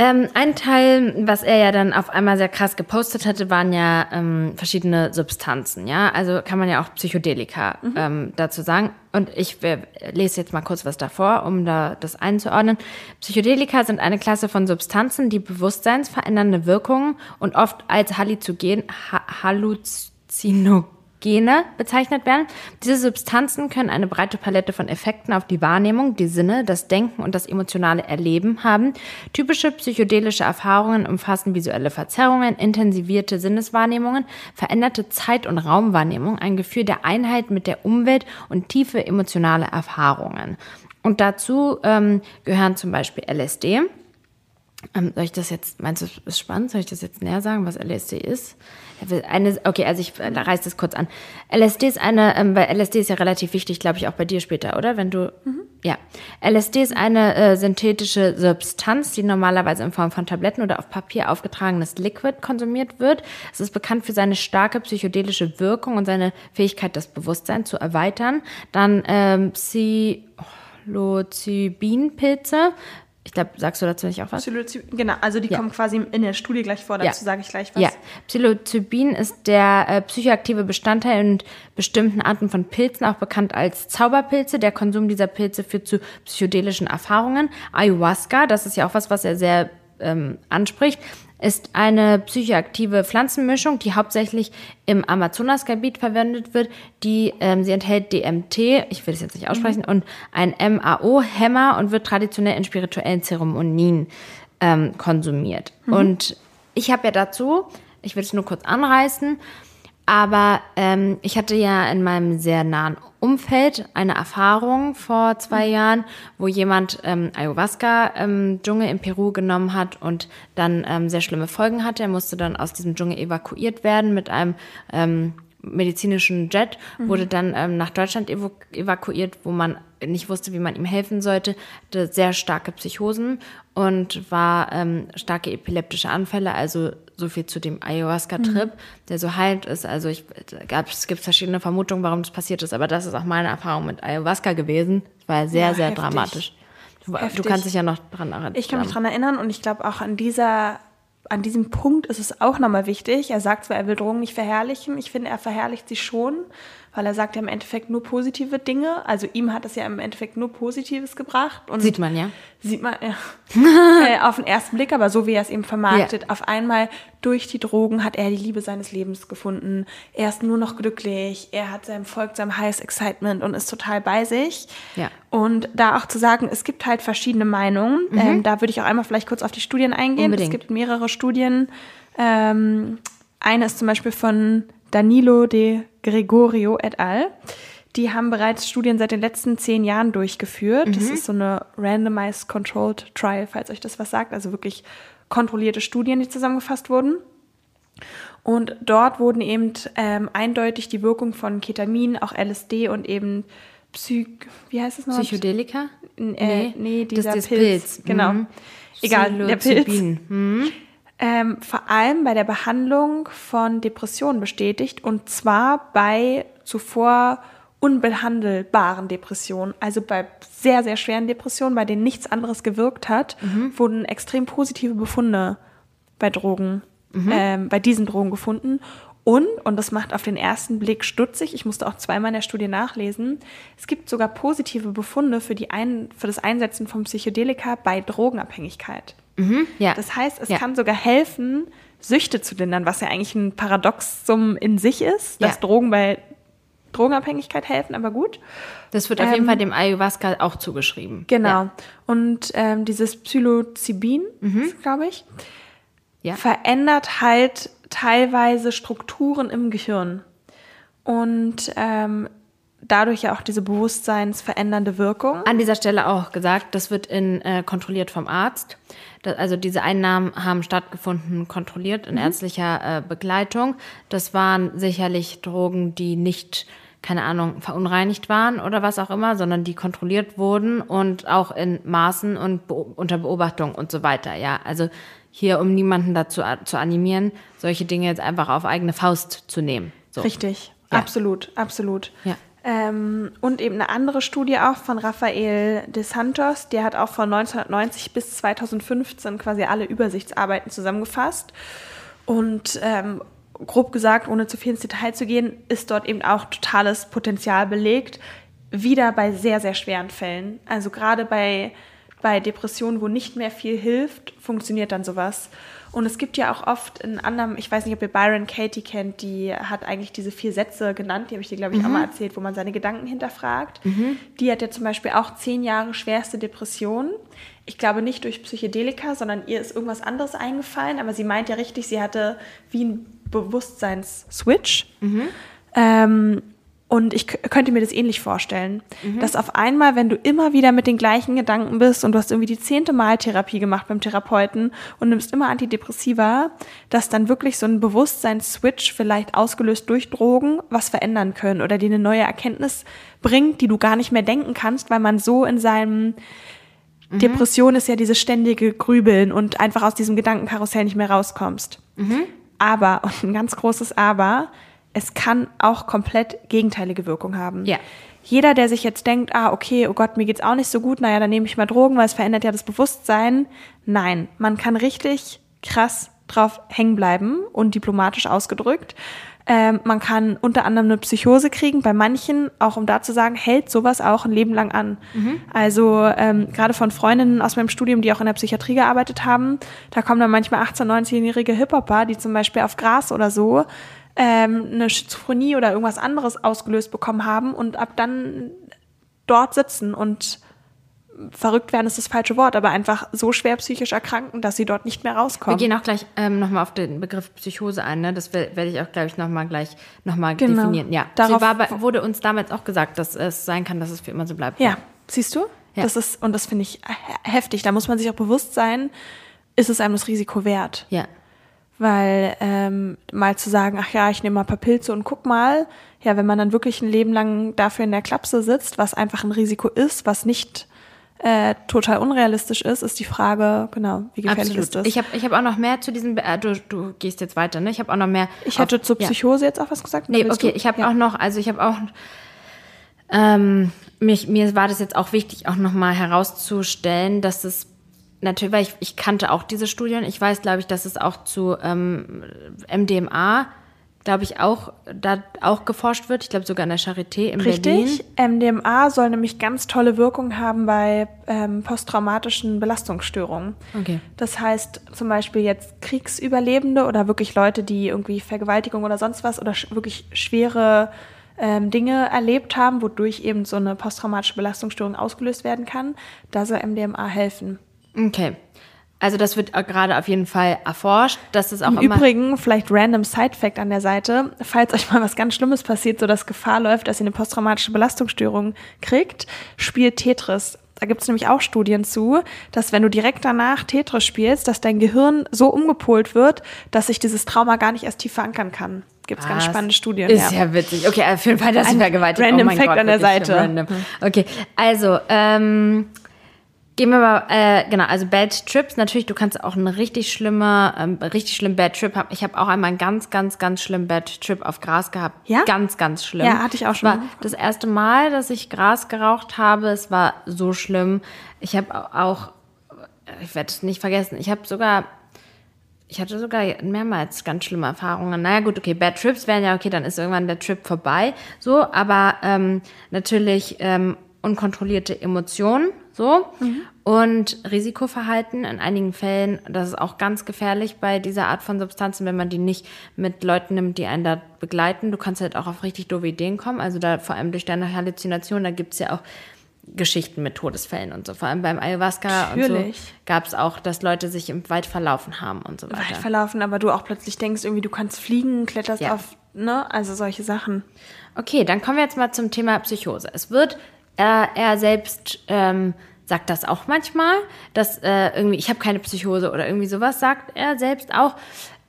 Ähm, ein Teil, was er ja dann auf einmal sehr krass gepostet hatte, waren ja ähm, verschiedene Substanzen, ja. Also kann man ja auch Psychedelika mhm. ähm, dazu sagen. Und ich äh, lese jetzt mal kurz was davor, um da das einzuordnen. Psychedelika sind eine Klasse von Substanzen, die bewusstseinsverändernde Wirkungen und oft als Halluzogen, ha Halluzinogen Gene bezeichnet werden. Diese Substanzen können eine breite Palette von Effekten auf die Wahrnehmung, die Sinne, das Denken und das emotionale Erleben haben. Typische psychedelische Erfahrungen umfassen visuelle Verzerrungen, intensivierte Sinneswahrnehmungen, veränderte Zeit- und Raumwahrnehmung, ein Gefühl der Einheit mit der Umwelt und tiefe emotionale Erfahrungen. Und dazu ähm, gehören zum Beispiel LSD. Ähm, soll ich das jetzt, meinst du, das ist spannend? Soll ich das jetzt näher sagen, was LSD ist? Eine, okay, also ich reiße das kurz an. LSD ist eine, ähm, weil LSD ist ja relativ wichtig, glaube ich, auch bei dir später, oder? Wenn du, mhm. ja. LSD ist eine äh, synthetische Substanz, die normalerweise in Form von Tabletten oder auf Papier aufgetragenes Liquid konsumiert wird. Es ist bekannt für seine starke psychedelische Wirkung und seine Fähigkeit, das Bewusstsein zu erweitern. Dann ähm, Psilocybin-Pilze ich glaube, sagst du dazu nicht auch was? Psilocybin, genau, also die ja. kommen quasi in der Studie gleich vor, dazu ja. sage ich gleich was. Ja, Psilocybin ist der äh, psychoaktive Bestandteil in bestimmten Arten von Pilzen, auch bekannt als Zauberpilze. Der Konsum dieser Pilze führt zu psychedelischen Erfahrungen. Ayahuasca, das ist ja auch was, was er sehr ähm, anspricht, ist eine psychoaktive Pflanzenmischung, die hauptsächlich im Amazonasgebiet verwendet wird. Die, ähm, sie enthält DMT, ich will es jetzt nicht aussprechen, mhm. und ein MAO-Hämmer und wird traditionell in spirituellen Zeremonien ähm, konsumiert. Mhm. Und ich habe ja dazu, ich will es nur kurz anreißen, aber ähm, ich hatte ja in meinem sehr nahen Umfeld eine Erfahrung vor zwei mhm. Jahren, wo jemand ähm, Ayahuasca im Dschungel in Peru genommen hat und dann ähm, sehr schlimme Folgen hatte. Er musste dann aus diesem Dschungel evakuiert werden mit einem ähm, medizinischen Jet, mhm. wurde dann ähm, nach Deutschland evaku evakuiert, wo man nicht wusste, wie man ihm helfen sollte, hatte sehr starke Psychosen und war ähm, starke epileptische Anfälle, also so viel zu dem Ayahuasca-Trip, mhm. der so heilt ist. Also ich, gab, es gibt verschiedene Vermutungen, warum das passiert ist, aber das ist auch meine Erfahrung mit Ayahuasca gewesen. Es war sehr, ja, sehr heftig. dramatisch. Du, du, kannst dich ja noch dran erinnern. Ich kann mich dran erinnern und ich glaube auch an dieser an diesem Punkt ist es auch nochmal wichtig. Er sagt zwar, er will Drogen nicht verherrlichen. Ich finde, er verherrlicht sie schon, weil er sagt ja im Endeffekt nur positive Dinge. Also ihm hat es ja im Endeffekt nur Positives gebracht. Und sieht man, ja. Sieht man, ja. äh, auf den ersten Blick, aber so wie er es eben vermarktet. Ja. Auf einmal durch die Drogen hat er die Liebe seines Lebens gefunden. Er ist nur noch glücklich. Er hat seinem Volk seinem Highest Excitement und ist total bei sich. Ja. Und da auch zu sagen, es gibt halt verschiedene Meinungen. Mhm. Ähm, da würde ich auch einmal vielleicht kurz auf die Studien eingehen. Unbedingt. Es gibt mehrere Studien. Ähm, eine ist zum Beispiel von Danilo de Gregorio et al. Die haben bereits Studien seit den letzten zehn Jahren durchgeführt. Mhm. Das ist so eine Randomized Controlled Trial, falls euch das was sagt. Also wirklich kontrollierte Studien, die zusammengefasst wurden. Und dort wurden eben ähm, eindeutig die Wirkung von Ketamin, auch LSD und eben Psych wie heißt es noch? Psychedelika? Äh, nee, nee, dieser das Pilz. Pilz. Genau. Mhm. Egal, der Pilz. Mhm ähm, vor allem bei der Behandlung von Depressionen bestätigt und zwar bei zuvor unbehandelbaren Depressionen, also bei sehr, sehr schweren Depressionen, bei denen nichts anderes gewirkt hat, mhm. wurden extrem positive Befunde bei Drogen, mhm. ähm, bei diesen Drogen gefunden. Und, und das macht auf den ersten Blick stutzig, ich musste auch zweimal in der Studie nachlesen, es gibt sogar positive Befunde für, die ein, für das Einsetzen von Psychedelika bei Drogenabhängigkeit. Mhm, ja. Das heißt, es ja. kann sogar helfen, Süchte zu lindern, was ja eigentlich ein Paradoxum in sich ist, dass ja. Drogen bei Drogenabhängigkeit helfen, aber gut. Das wird auf ähm, jeden Fall dem Ayahuasca auch zugeschrieben. Genau. Und ähm, dieses Psilocybin, mhm. glaube ich, verändert halt teilweise Strukturen im Gehirn. Und ähm, dadurch ja auch diese bewusstseinsverändernde Wirkung. An dieser Stelle auch gesagt, das wird in, äh, kontrolliert vom Arzt. Also diese Einnahmen haben stattgefunden, kontrolliert in mhm. ärztlicher äh, Begleitung. Das waren sicherlich Drogen, die nicht keine Ahnung, verunreinigt waren oder was auch immer, sondern die kontrolliert wurden und auch in Maßen und be unter Beobachtung und so weiter. Ja, also hier, um niemanden dazu zu animieren, solche Dinge jetzt einfach auf eigene Faust zu nehmen. So. Richtig, ja. absolut, absolut. Ja. Ähm, und eben eine andere Studie auch von Rafael de Santos, der hat auch von 1990 bis 2015 quasi alle Übersichtsarbeiten zusammengefasst. Und ähm, grob gesagt, ohne zu viel ins Detail zu gehen, ist dort eben auch totales Potenzial belegt. Wieder bei sehr, sehr schweren Fällen. Also gerade bei, bei Depressionen, wo nicht mehr viel hilft, funktioniert dann sowas. Und es gibt ja auch oft in anderem, ich weiß nicht, ob ihr Byron Katie kennt, die hat eigentlich diese vier Sätze genannt, die habe ich dir, glaube ich, mhm. auch mal erzählt, wo man seine Gedanken hinterfragt. Mhm. Die hat ja zum Beispiel auch zehn Jahre schwerste Depression. Ich glaube nicht durch Psychedelika, sondern ihr ist irgendwas anderes eingefallen, aber sie meint ja richtig, sie hatte wie ein Bewusstseins-Switch. Mhm. Ähm, und ich könnte mir das ähnlich vorstellen, mhm. dass auf einmal, wenn du immer wieder mit den gleichen Gedanken bist und du hast irgendwie die zehnte Mal Therapie gemacht beim Therapeuten und nimmst immer Antidepressiva, dass dann wirklich so ein Bewusstseins-Switch vielleicht ausgelöst durch Drogen was verändern können oder dir eine neue Erkenntnis bringt, die du gar nicht mehr denken kannst, weil man so in seinem mhm. Depression ist ja dieses ständige Grübeln und einfach aus diesem Gedankenkarussell nicht mehr rauskommst. Mhm. Aber, und ein ganz großes Aber, es kann auch komplett gegenteilige Wirkung haben. Ja. Jeder, der sich jetzt denkt, ah, okay, oh Gott, mir geht's auch nicht so gut, naja, dann nehme ich mal Drogen, weil es verändert ja das Bewusstsein. Nein, man kann richtig krass drauf hängen bleiben und diplomatisch ausgedrückt. Ähm, man kann unter anderem eine Psychose kriegen. Bei manchen, auch um da zu sagen, hält sowas auch ein Leben lang an. Mhm. Also ähm, gerade von Freundinnen aus meinem Studium, die auch in der Psychiatrie gearbeitet haben, da kommen dann manchmal 18-, 19-jährige Hip-Hopper, die zum Beispiel auf Gras oder so ähm, eine Schizophrenie oder irgendwas anderes ausgelöst bekommen haben und ab dann dort sitzen und verrückt werden ist das falsche Wort, aber einfach so schwer psychisch erkranken, dass sie dort nicht mehr rauskommen. Wir gehen auch gleich ähm, nochmal auf den Begriff Psychose ein, ne? Das werde ich auch, glaube ich, nochmal gleich nochmal genau. definieren. Ja, darauf war, wurde uns damals auch gesagt, dass es sein kann, dass es für immer so bleibt. Ja, siehst du? Ja. Das ist, und das finde ich heftig. Da muss man sich auch bewusst sein, ist es einem das Risiko wert? Ja. Weil ähm, mal zu sagen, ach ja, ich nehme mal ein paar Pilze und guck mal, ja, wenn man dann wirklich ein Leben lang dafür in der Klapse sitzt, was einfach ein Risiko ist, was nicht äh, total unrealistisch ist, ist die Frage, genau, wie gefährlich Absolut. ist das? Ich habe ich hab auch noch mehr zu diesem, äh, du, du gehst jetzt weiter, ne? Ich habe auch noch mehr. Ich hatte auf, zur Psychose ja. jetzt auch was gesagt. Nee, okay, du? ich habe ja. auch noch, also ich habe auch, ähm, mich, mir war das jetzt auch wichtig, auch nochmal herauszustellen, dass es natürlich, weil ich, ich kannte auch diese Studien, ich weiß, glaube ich, dass es auch zu ähm, MDMA glaube ich, auch, da auch geforscht wird. Ich glaube sogar an der Charité in Richtig. Berlin. MDMA soll nämlich ganz tolle Wirkung haben bei ähm, posttraumatischen Belastungsstörungen. Okay. Das heißt zum Beispiel jetzt Kriegsüberlebende oder wirklich Leute, die irgendwie Vergewaltigung oder sonst was oder sch wirklich schwere ähm, Dinge erlebt haben, wodurch eben so eine posttraumatische Belastungsstörung ausgelöst werden kann. Da soll MDMA helfen. Okay. Also das wird gerade auf jeden Fall erforscht. Das ist auch Im immer Übrigen, vielleicht random Side-Fact an der Seite, falls euch mal was ganz Schlimmes passiert, so dass Gefahr läuft, dass ihr eine posttraumatische Belastungsstörung kriegt, spielt Tetris. Da gibt es nämlich auch Studien zu, dass wenn du direkt danach Tetris spielst, dass dein Gehirn so umgepolt wird, dass sich dieses Trauma gar nicht erst tief verankern kann. Gibt es ganz spannende Studien. Ist ja. ja witzig. Okay, auf jeden Fall das Ein Vergewaltigung. Random oh Fact Gott, an der Seite. Random. Okay, also ähm, Gehen wir mal, äh, genau, also Bad Trips, natürlich, du kannst auch einen richtig schlimmer, ähm, richtig schlimmen Bad Trip haben. Ich habe auch einmal einen ganz, ganz, ganz schlimmen Bad Trip auf Gras gehabt. Ja? Ganz, ganz schlimm. Ja, hatte ich auch schon. War das erste Mal, dass ich Gras geraucht habe, es war so schlimm. Ich habe auch, ich werde es nicht vergessen, ich habe sogar ich hatte sogar mehrmals ganz schlimme Erfahrungen. Naja, gut, okay, Bad Trips wären ja okay, dann ist irgendwann der Trip vorbei. So, aber ähm, natürlich ähm, unkontrollierte Emotionen so. Mhm. Und Risikoverhalten in einigen Fällen, das ist auch ganz gefährlich bei dieser Art von Substanzen, wenn man die nicht mit Leuten nimmt, die einen da begleiten. Du kannst halt auch auf richtig doofe Ideen kommen. Also da vor allem durch deine Halluzination, da gibt es ja auch Geschichten mit Todesfällen und so. Vor allem beim Ayahuasca Natürlich. und so gab es auch, dass Leute sich im Wald verlaufen haben und so weiter. Wald verlaufen, aber du auch plötzlich denkst, irgendwie du kannst fliegen, kletterst ja. auf ne, also solche Sachen. Okay, dann kommen wir jetzt mal zum Thema Psychose. Es wird, äh, er selbst ähm, sagt das auch manchmal, dass äh, irgendwie, ich habe keine Psychose oder irgendwie sowas, sagt er selbst auch.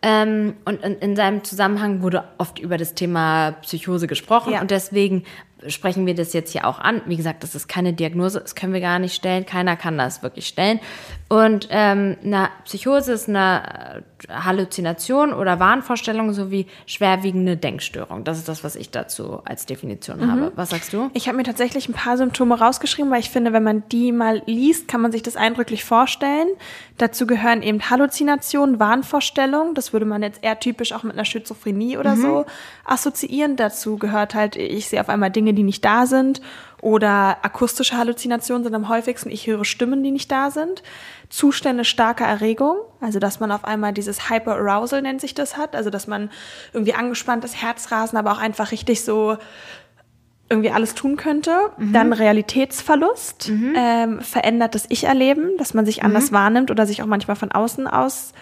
Ähm, und in, in, seinem Zusammenhang wurde oft über das Thema Psychose gesprochen ja. und deswegen sprechen wir das jetzt hier auch an. Wie gesagt, das ist keine Diagnose, das können wir gar nicht stellen. Keiner kann das wirklich stellen. Und ähm, eine Psychose ist eine äh, Halluzination oder Wahnvorstellung sowie schwerwiegende Denkstörung. Das ist das, was ich dazu als Definition mhm. habe. Was sagst du? Ich habe mir tatsächlich ein paar Symptome rausgeschrieben, weil ich finde, wenn man die mal liest, kann man sich das eindrücklich vorstellen. Dazu gehören eben Halluzinationen, Wahnvorstellungen. Das würde man jetzt eher typisch auch mit einer Schizophrenie oder mhm. so assoziieren. Dazu gehört halt, ich sehe auf einmal Dinge, die nicht da sind. Oder akustische Halluzinationen sind am häufigsten, ich höre Stimmen, die nicht da sind. Zustände starker Erregung, also dass man auf einmal dieses Hyperarousal nennt sich das hat, also dass man irgendwie angespanntes Herzrasen, aber auch einfach richtig so irgendwie alles tun könnte. Mhm. Dann Realitätsverlust, mhm. ähm, verändertes Ich-Erleben, dass man sich mhm. anders wahrnimmt oder sich auch manchmal von außen aus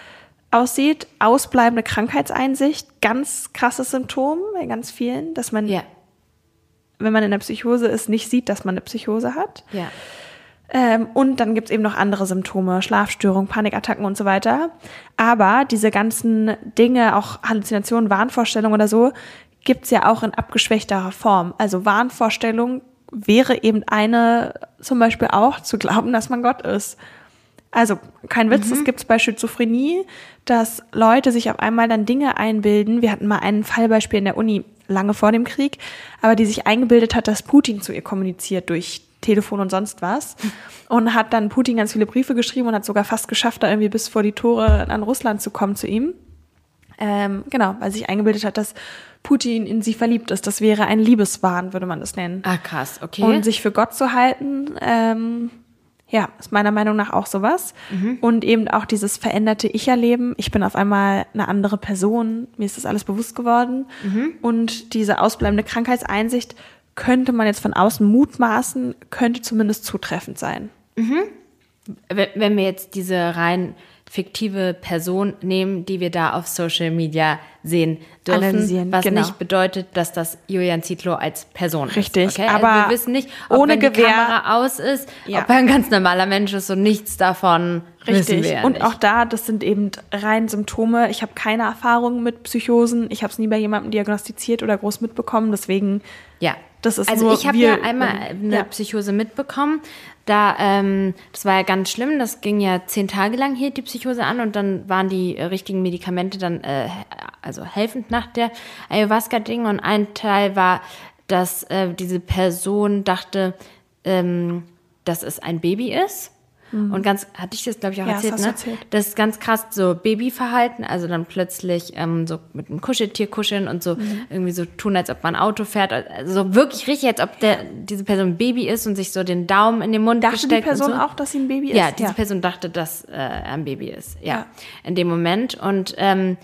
aussieht. Ausbleibende Krankheitseinsicht, ganz krasses Symptom bei ganz vielen, dass man, ja. Wenn man in der Psychose ist, nicht sieht, dass man eine Psychose hat. Ja. Ähm, und dann gibt's eben noch andere Symptome, Schlafstörungen, Panikattacken und so weiter. Aber diese ganzen Dinge, auch Halluzinationen, Wahnvorstellungen oder so, gibt's ja auch in abgeschwächterer Form. Also Wahnvorstellung wäre eben eine, zum Beispiel auch zu glauben, dass man Gott ist. Also kein Witz, mhm. das gibt's bei Schizophrenie, dass Leute sich auf einmal dann Dinge einbilden. Wir hatten mal ein Fallbeispiel in der Uni lange vor dem Krieg, aber die sich eingebildet hat, dass Putin zu ihr kommuniziert durch Telefon und sonst was. Und hat dann Putin ganz viele Briefe geschrieben und hat sogar fast geschafft, da irgendwie bis vor die Tore an Russland zu kommen zu ihm. Ähm, genau, weil sich eingebildet hat, dass Putin in sie verliebt ist. Das wäre ein Liebeswahn, würde man das nennen. Ah, krass, okay. Und sich für Gott zu halten, ähm, ja, ist meiner Meinung nach auch sowas. Mhm. Und eben auch dieses veränderte Ich-Erleben. Ich bin auf einmal eine andere Person. Mir ist das alles bewusst geworden. Mhm. Und diese ausbleibende Krankheitseinsicht könnte man jetzt von außen mutmaßen, könnte zumindest zutreffend sein. Mhm. Wenn wir jetzt diese rein fiktive Person nehmen, die wir da auf Social Media sehen dürfen, Analysieren, was genau. nicht bedeutet, dass das Julian Zietlow als Person Richtig, ist. Okay? Also aber wir wissen nicht, ob ohne wenn Gewehr, die Kamera aus ist, ja. ob er ein ganz normaler Mensch ist und nichts davon Richtig. ja Und nicht. auch da, das sind eben rein Symptome. Ich habe keine Erfahrung mit Psychosen. Ich habe es nie bei jemandem diagnostiziert oder groß mitbekommen. Deswegen ja. Das ist also ich habe ja einmal eine ja. Psychose mitbekommen. Da, ähm, das war ja ganz schlimm. Das ging ja zehn Tage lang hielt die Psychose an und dann waren die richtigen Medikamente dann äh, also helfend nach der Ayahuasca-Ding. Und ein Teil war, dass äh, diese Person dachte, ähm, dass es ein Baby ist. Mhm. Und ganz, hatte ich das, glaube ich, auch ja, erzählt, das ne? Erzählt. Das ist ganz krass so Babyverhalten, also dann plötzlich ähm, so mit einem Kuscheltier kuscheln und so mhm. irgendwie so tun, als ob man Auto fährt. Also so wirklich richtig, als ob der, diese Person ein Baby ist und sich so den Daumen in den Mund dachte gesteckt die Person so. auch, dass sie ein Baby ist? Ja, diese ja. Person dachte, dass äh, er ein Baby ist. Ja, ja. in dem Moment. Und ähm,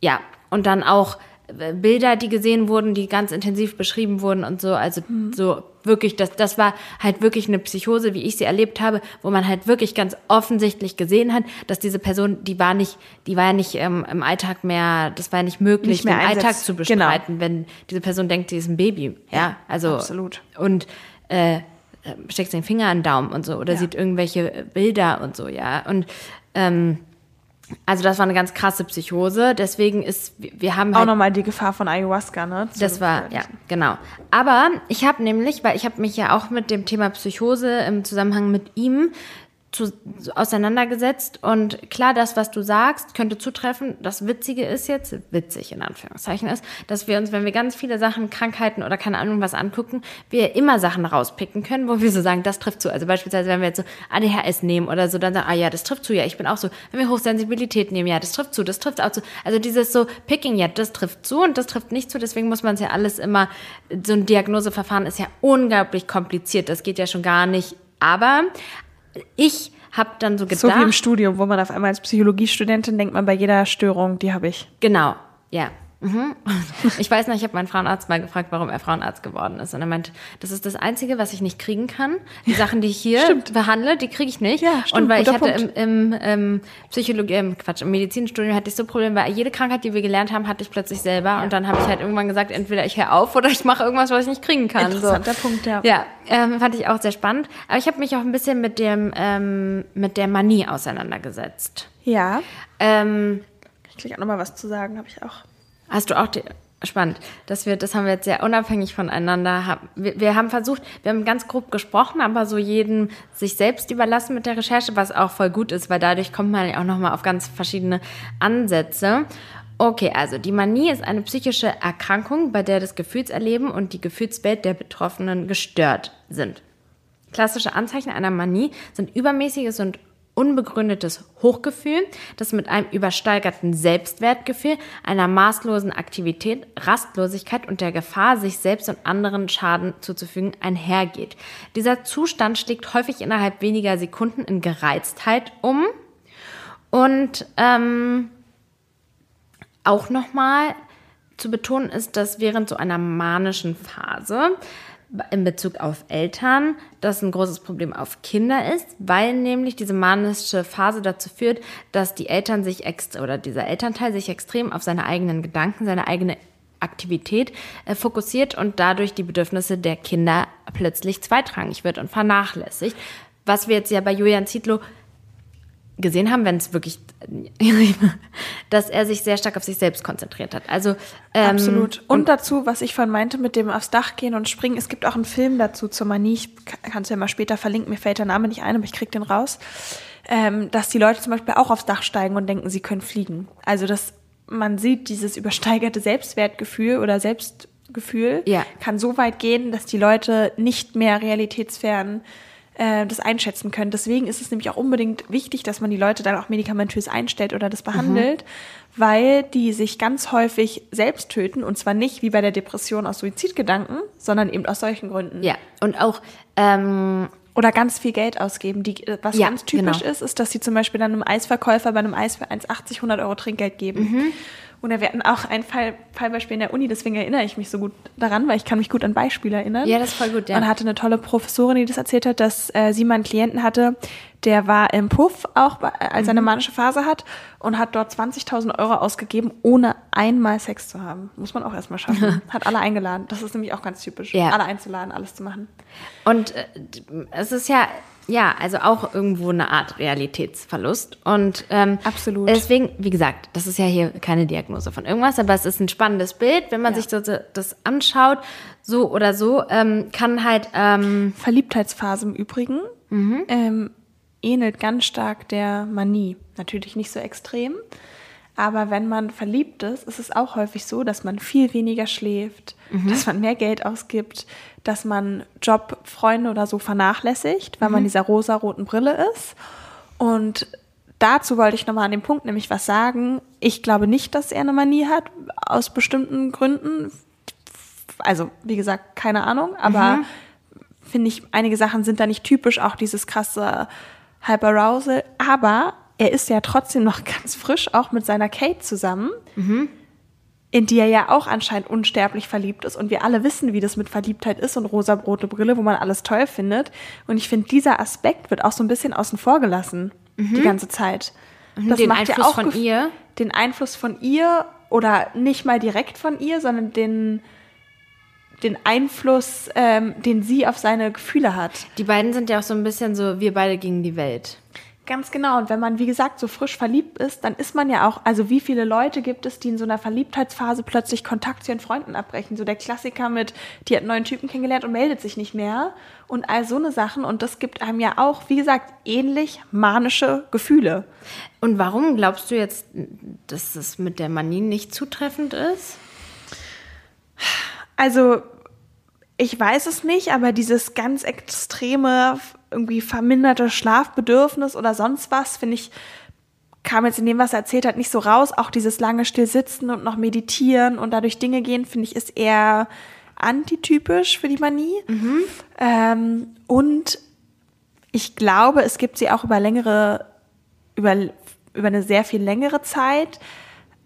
ja, und dann auch Bilder, die gesehen wurden, die ganz intensiv beschrieben wurden und so. Also mhm. so wirklich, das, das war halt wirklich eine Psychose, wie ich sie erlebt habe, wo man halt wirklich ganz offensichtlich gesehen hat, dass diese Person, die war nicht, die war ja nicht ähm, im Alltag mehr, das war ja nicht möglich, nicht mehr den Einsatz. Alltag zu Genau. bestreiten, wenn diese Person denkt, sie ist ein Baby. Ja, Ja, also absolut. und äh, steckt den Finger an den Daumen und so oder Ja. sieht irgendwelche Bilder und so, ja. Und ähm, also das war eine ganz krasse Psychose. Deswegen ist, wir haben Auch halt nochmal die Gefahr von Ayahuasca, ne? Zu das war, ja, genau. Aber ich habe nämlich, weil ich habe mich ja auch mit dem Thema Psychose im Zusammenhang mit ihm zu, auseinandergesetzt und klar, das, was du sagst, könnte zutreffen. Das Witzige ist jetzt, witzig in Anführungszeichen ist, dass wir uns, wenn wir ganz viele Sachen, Krankheiten oder keine Ahnung was angucken, wir immer Sachen rauspicken können, wo wir so sagen, das trifft zu. Also beispielsweise, wenn wir jetzt so ADHS nehmen oder so, dann sagen, ah ja, das trifft zu, ja, ich bin auch so. Wenn wir Hochsensibilität nehmen, ja, das trifft zu, das trifft auch zu. Also dieses so Picking, ja, das trifft zu und das trifft nicht zu. Deswegen muss man es ja alles immer, so ein Diagnoseverfahren ist ja unglaublich kompliziert. Das geht ja schon gar nicht. Aber ich habe dann so gedacht. So wie im Studium, wo man auf einmal als Psychologiestudentin denkt man bei jeder Störung, die habe ich. Genau, ja. Mhm. Ich weiß noch, ich habe meinen Frauenarzt mal gefragt, warum er Frauenarzt geworden ist. Und er meinte, das ist das Einzige, was ich nicht kriegen kann. Die Sachen, die ich hier Stimmt. behandle, die kriege ich nicht. Ja, stimmt, und weil ich hatte im, im, im Psychologie, im Quatsch, im Medizinstudium hatte ich so Probleme, weil jede Krankheit, die wir gelernt haben, hatte ich plötzlich selber. Und dann habe ich halt irgendwann gesagt, entweder ich höre auf oder ich mache irgendwas, was ich nicht kriegen kann. Interessanter so. Punkt, ja. Ja, ähm, fand ich auch sehr spannend. Aber ich habe mich auch ein bisschen mit dem ähm, mit der Manie auseinandergesetzt. Ja. Ähm, Kann ich gleich auch nochmal was zu sagen, habe ich auch. Hast du auch die, spannend, dass wir, das haben wir jetzt sehr unabhängig voneinander. Wir, wir haben versucht, wir haben ganz grob gesprochen, aber so jeden sich selbst überlassen mit der Recherche, was auch voll gut ist, weil dadurch kommt man ja auch nochmal auf ganz verschiedene Ansätze. Okay, also die Manie ist eine psychische Erkrankung, bei der das Gefühlserleben und die Gefühlswelt der Betroffenen gestört sind. Klassische Anzeichen einer Manie sind übermäßiges und unbegründetes Hochgefühl, das mit einem übersteigerten Selbstwertgefühl, einer maßlosen Aktivität, Rastlosigkeit und der Gefahr, sich selbst und anderen Schaden zuzufügen, einhergeht. Dieser Zustand schlägt häufig innerhalb weniger Sekunden in Gereiztheit um und ähm, auch nochmal zu betonen ist, dass während so einer manischen Phase in Bezug auf Eltern das ein großes Problem auf Kinder ist, weil nämlich diese manische Phase dazu führt, dass die Eltern sich extra oder dieser Elternteil sich extrem auf seine eigenen Gedanken, seine eigene Aktivität äh, fokussiert und dadurch die Bedürfnisse der Kinder plötzlich zweitrangig wird und vernachlässigt. Was wir jetzt ja bei Julian Zietlow gesehen haben, wenn es wirklich, dass er sich sehr stark auf sich selbst konzentriert hat. Also ähm, Absolut. Und, dazu, was ich vorhin meinte, mit dem aufs Dach gehen und springen. Es gibt auch einen Film dazu zur Manie. Ich kann es ja mal später verlinken. Mir fällt der Name nicht ein, aber ich krieg den raus. Ähm, dass die Leute zum Beispiel auch aufs Dach steigen und denken, sie können fliegen. Also dass man sieht, dieses übersteigerte Selbstwertgefühl oder Selbstgefühl Ja. kann so weit gehen, dass die Leute nicht mehr realitätsfern äh, das einschätzen können. Deswegen ist es nämlich auch unbedingt wichtig, dass man die Leute dann auch medikamentös einstellt oder das behandelt, weil die sich ganz häufig selbst töten und zwar nicht wie bei der Depression aus Suizidgedanken, sondern eben aus solchen Gründen. ja, und auch ähm, Oder ganz viel Geld ausgeben. Die, äh, was Ja, ganz typisch genau. ist, ist, dass sie zum Beispiel dann einem Eisverkäufer bei einem Eis für 1,80, 100 Euro Trinkgeld geben. Mhm. Und wir hatten auch ein Fall, Fallbeispiel in der Uni, deswegen erinnere ich mich so gut daran, weil ich kann mich gut an Beispiele erinnern. Ja, das ist voll gut, ja. Und hatte eine tolle Professorin, die das erzählt hat, dass äh, sie mal einen Klienten hatte, der war im Puff auch, bei- als er Mhm. eine manische Phase hat und hat dort 20.000 Euro ausgegeben, ohne einmal Sex zu haben. Muss man auch erstmal schaffen. hat alle eingeladen. Das ist nämlich auch ganz typisch. Ja. Alle einzuladen, alles zu machen. Und äh, es ist ja, ja, also auch irgendwo eine Art Realitätsverlust. Und ähm, Absolut. Deswegen, wie gesagt, das ist ja hier keine Diagnose von irgendwas, aber es ist ein spannendes Bild, wenn man Ja. sich das, das anschaut, so oder so, ähm, kann halt, ähm, Verliebtheitsphase im Übrigen ähm, ähnelt ganz stark der Manie. Natürlich nicht so extrem, aber wenn man verliebt ist, ist es auch häufig so, dass man viel weniger schläft, dass man mehr Geld ausgibt, dass man Job, Freunde oder so vernachlässigt, weil man dieser rosa-roten Brille ist. Und dazu wollte ich nochmal an dem Punkt nämlich was sagen. Ich glaube nicht, dass er eine Manie hat, aus bestimmten Gründen. Also, wie gesagt, keine Ahnung, aber finde ich, einige Sachen sind da nicht typisch, auch dieses krasse Hyperarousal. Aber er ist ja trotzdem noch ganz frisch, auch mit seiner Kate zusammen, in die er ja auch anscheinend unsterblich verliebt ist. Und wir alle wissen, wie das mit Verliebtheit ist und rosa-rote Brille, wo man alles toll findet. Und ich finde, dieser Aspekt wird auch so ein bisschen außen vor gelassen, die ganze Zeit. Das den macht ja Einfluss auch von ihr. Den Einfluss von ihr oder nicht mal direkt von ihr, sondern den, den Einfluss, ähm, den sie auf seine Gefühle hat. die beiden sind ja auch so ein bisschen so, wir beide gegen die Welt. Ganz genau. Und wenn man, wie gesagt, so frisch verliebt ist, dann ist man ja auch, also wie viele Leute gibt es, die in so einer Verliebtheitsphase plötzlich Kontakt zu ihren Freunden abbrechen? So der Klassiker mit, die hat einen neuen Typen kennengelernt und meldet sich nicht mehr. Und all so eine Sachen. Und das gibt einem ja auch, wie gesagt, ähnlich manische Gefühle. Und warum glaubst du jetzt, dass das mit der Manie nicht zutreffend ist? Also, ich weiß es nicht, aber dieses ganz extreme, irgendwie verminderte Schlafbedürfnis oder sonst was, finde ich, kam jetzt in dem, was er erzählt hat, nicht so raus. Auch dieses lange Stillsitzen und noch meditieren und dadurch Dinge gehen, finde ich, ist eher antitypisch für die Manie. Ähm, und ich glaube, es gibt sie auch über längere, über, über eine sehr viel längere Zeit.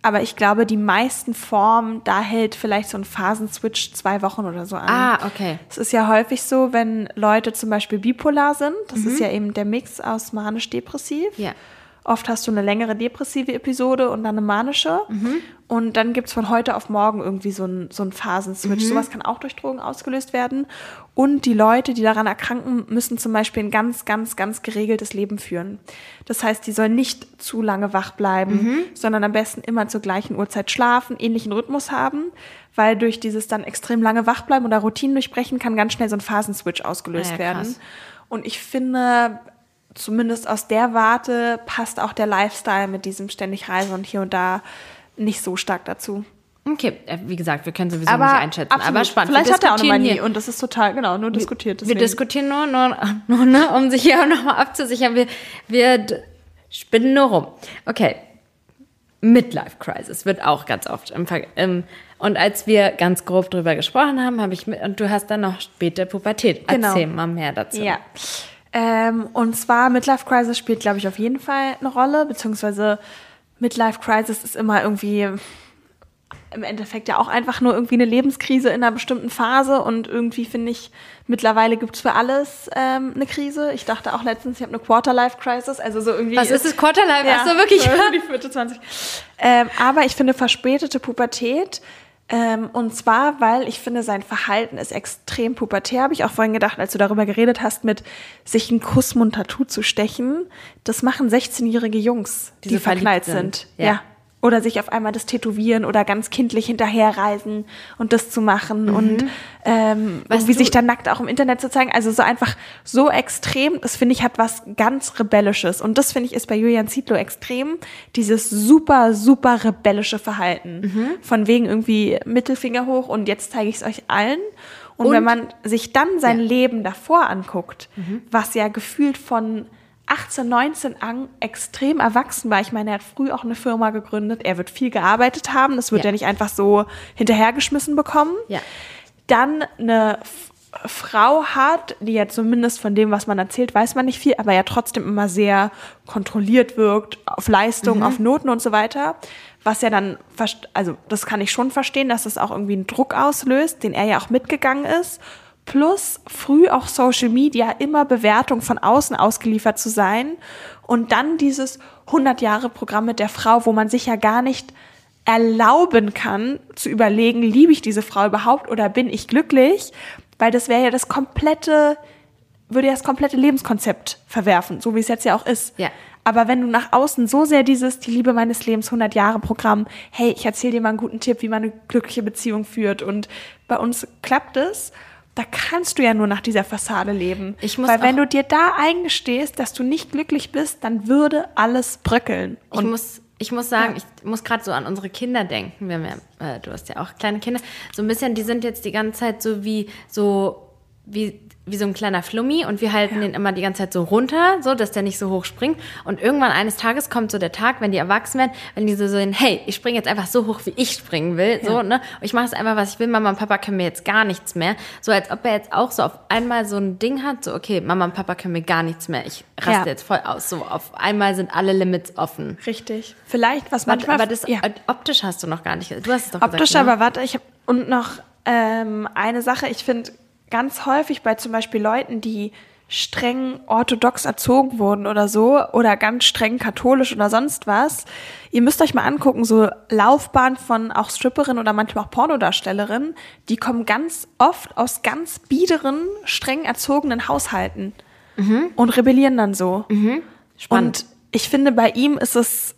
Aber ich glaube, die meisten Formen, da hält vielleicht so ein Phasenswitch zwei Wochen oder so an. Ah, okay. Es ist ja häufig so, wenn Leute zum Beispiel bipolar sind, das Mhm. ist ja eben der Mix aus manisch-depressiv. Ja. Oft hast du eine längere depressive Episode und dann eine manische. Mhm. Und dann gibt's von heute auf morgen irgendwie so ein, so Phasenswitch. Mhm. Sowas kann auch durch Drogen ausgelöst werden. Und die Leute, die daran erkranken, müssen zum Beispiel ein ganz, ganz, ganz geregeltes Leben führen. Das heißt, die sollen nicht zu lange wach bleiben, Mhm. sondern am besten immer zur gleichen Uhrzeit schlafen, ähnlichen Rhythmus haben, weil durch dieses dann extrem lange wach bleiben oder Routinen durchbrechen, kann ganz schnell so ein Phasenswitch ausgelöst Ah ja, werden. Und ich finde, zumindest aus der Warte passt auch der Lifestyle mit diesem ständig Reisen und hier und da nicht so stark dazu. Okay, äh, wie gesagt, wir können sowieso nicht einschätzen. absolut. Aber spannend. Vielleicht wir hat er auch Manie hier. und das ist total, genau, nur diskutiert. Wir deswegen. diskutieren nur, nur, nur ne, um sich hier nochmal abzusichern. Wir, wir spinnen nur rum. Okay. Midlife Crisis wird auch ganz oft im, Ver im und als wir ganz grob drüber gesprochen haben, habe ich mit, und du hast dann noch späte Pubertät. Genau. Erzähl mal mehr dazu. Ja. Ähm, und zwar Midlife Crisis spielt, glaube ich, auf jeden Fall eine Rolle, beziehungsweise Midlife Crisis ist immer irgendwie im Endeffekt ja auch einfach nur irgendwie eine Lebenskrise in einer bestimmten Phase und irgendwie finde ich, mittlerweile gibt's für alles ähm, eine Krise. Ich dachte auch letztens, ich habe eine Quarter-Life-Crisis, also so irgendwie. Was ist das Quarterlife? Ach so, wirklich? Die vierte 20. Ähm, aber ich finde verspätete Pubertät, ähm, und zwar, weil ich finde, sein Verhalten ist extrem pubertär. Habe ich auch vorhin gedacht, als du darüber geredet hast, mit sich ein Kussmund-Tattoo zu stechen. Das machen 16-jährige Jungs, die, Die verknallt sind. sind. Ja. ja. Oder sich auf einmal das tätowieren oder ganz kindlich hinterherreisen und das zu machen und ähm, Mhm. Weißt du- sich dann nackt auch im Internet zu zeigen. Also so einfach so extrem, das finde ich hat was ganz Rebellisches. Und das finde ich ist bei Julian Zietlow extrem. Dieses super, super rebellische Verhalten. Mhm. Von wegen irgendwie Mittelfinger hoch und jetzt zeige ich es euch allen. Und, Und- wenn man sich dann sein Ja. Leben davor anguckt, Mhm. was ja gefühlt von 18, 19 an extrem erwachsen war. Ich meine, er hat früh auch eine Firma gegründet. Er wird viel gearbeitet haben. Das wird Ja. er nicht einfach so hinterhergeschmissen bekommen. Ja. Dann eine Frau hat, die ja zumindest von dem, was man erzählt, weiß man nicht viel, aber ja trotzdem immer sehr kontrolliert wirkt, auf Leistung, Mhm. auf Noten und so weiter. Was ja dann, also das kann ich schon verstehen, dass das auch irgendwie einen Druck auslöst, den er ja auch mitgegangen ist. Plus früh auch Social Media, immer Bewertung von außen ausgeliefert zu sein. Und dann dieses 100-Jahre-Programm mit der Frau, wo man sich ja gar nicht erlauben kann, zu überlegen, liebe ich diese Frau überhaupt oder bin ich glücklich? Weil das wäre ja das komplette, würde ja das komplette Lebenskonzept verwerfen, so wie es jetzt ja auch ist. Ja. Aber wenn du nach außen so sehr dieses Die Liebe meines Lebens 100 Jahre Programm, hey, ich erzähle dir mal einen guten Tipp, wie man eine glückliche Beziehung führt und bei uns klappt es, da kannst du ja nur nach dieser Fassade leben. Weil wenn du dir da eingestehst, dass du nicht glücklich bist, dann würde alles bröckeln. Ich muss, ich muss sagen, ich muss gerade so an unsere Kinder denken. Wir haben ja, äh, du hast ja auch kleine Kinder. So ein bisschen, die sind jetzt die ganze Zeit so wie so wie wie so ein kleiner Flummi und wir halten den immer die ganze Zeit so runter, so dass der nicht so hoch springt. Und irgendwann eines Tages kommt so der Tag, wenn die erwachsen werden, wenn die so sehen, hey, ich springe jetzt einfach so hoch, wie ich springen will, so ne, und ich mache es einfach, was ich will. Mama und Papa können mir jetzt gar nichts mehr. So als ob er jetzt auch so auf einmal so ein Ding hat, so okay, Mama und Papa können mir gar nichts mehr. Ich raste Ja. jetzt voll aus. So auf einmal sind alle Limits offen. Richtig. Vielleicht, was Warte, manchmal... aber das ja. äh, optisch hast du noch gar nicht. Du hast es doch Optisch, gesagt. ne? aber warte, ich habe und noch ähm, eine Sache. Ich finde ganz häufig bei zum Beispiel Leuten, die streng orthodox erzogen wurden oder so oder ganz streng katholisch oder sonst was. Ihr müsst euch mal angucken, so Laufbahn von auch Stripperinnen oder manchmal auch Pornodarstellerinnen, die kommen ganz oft aus ganz biederen, streng erzogenen Haushalten und rebellieren dann so. Spannend. Und ich finde, bei ihm ist es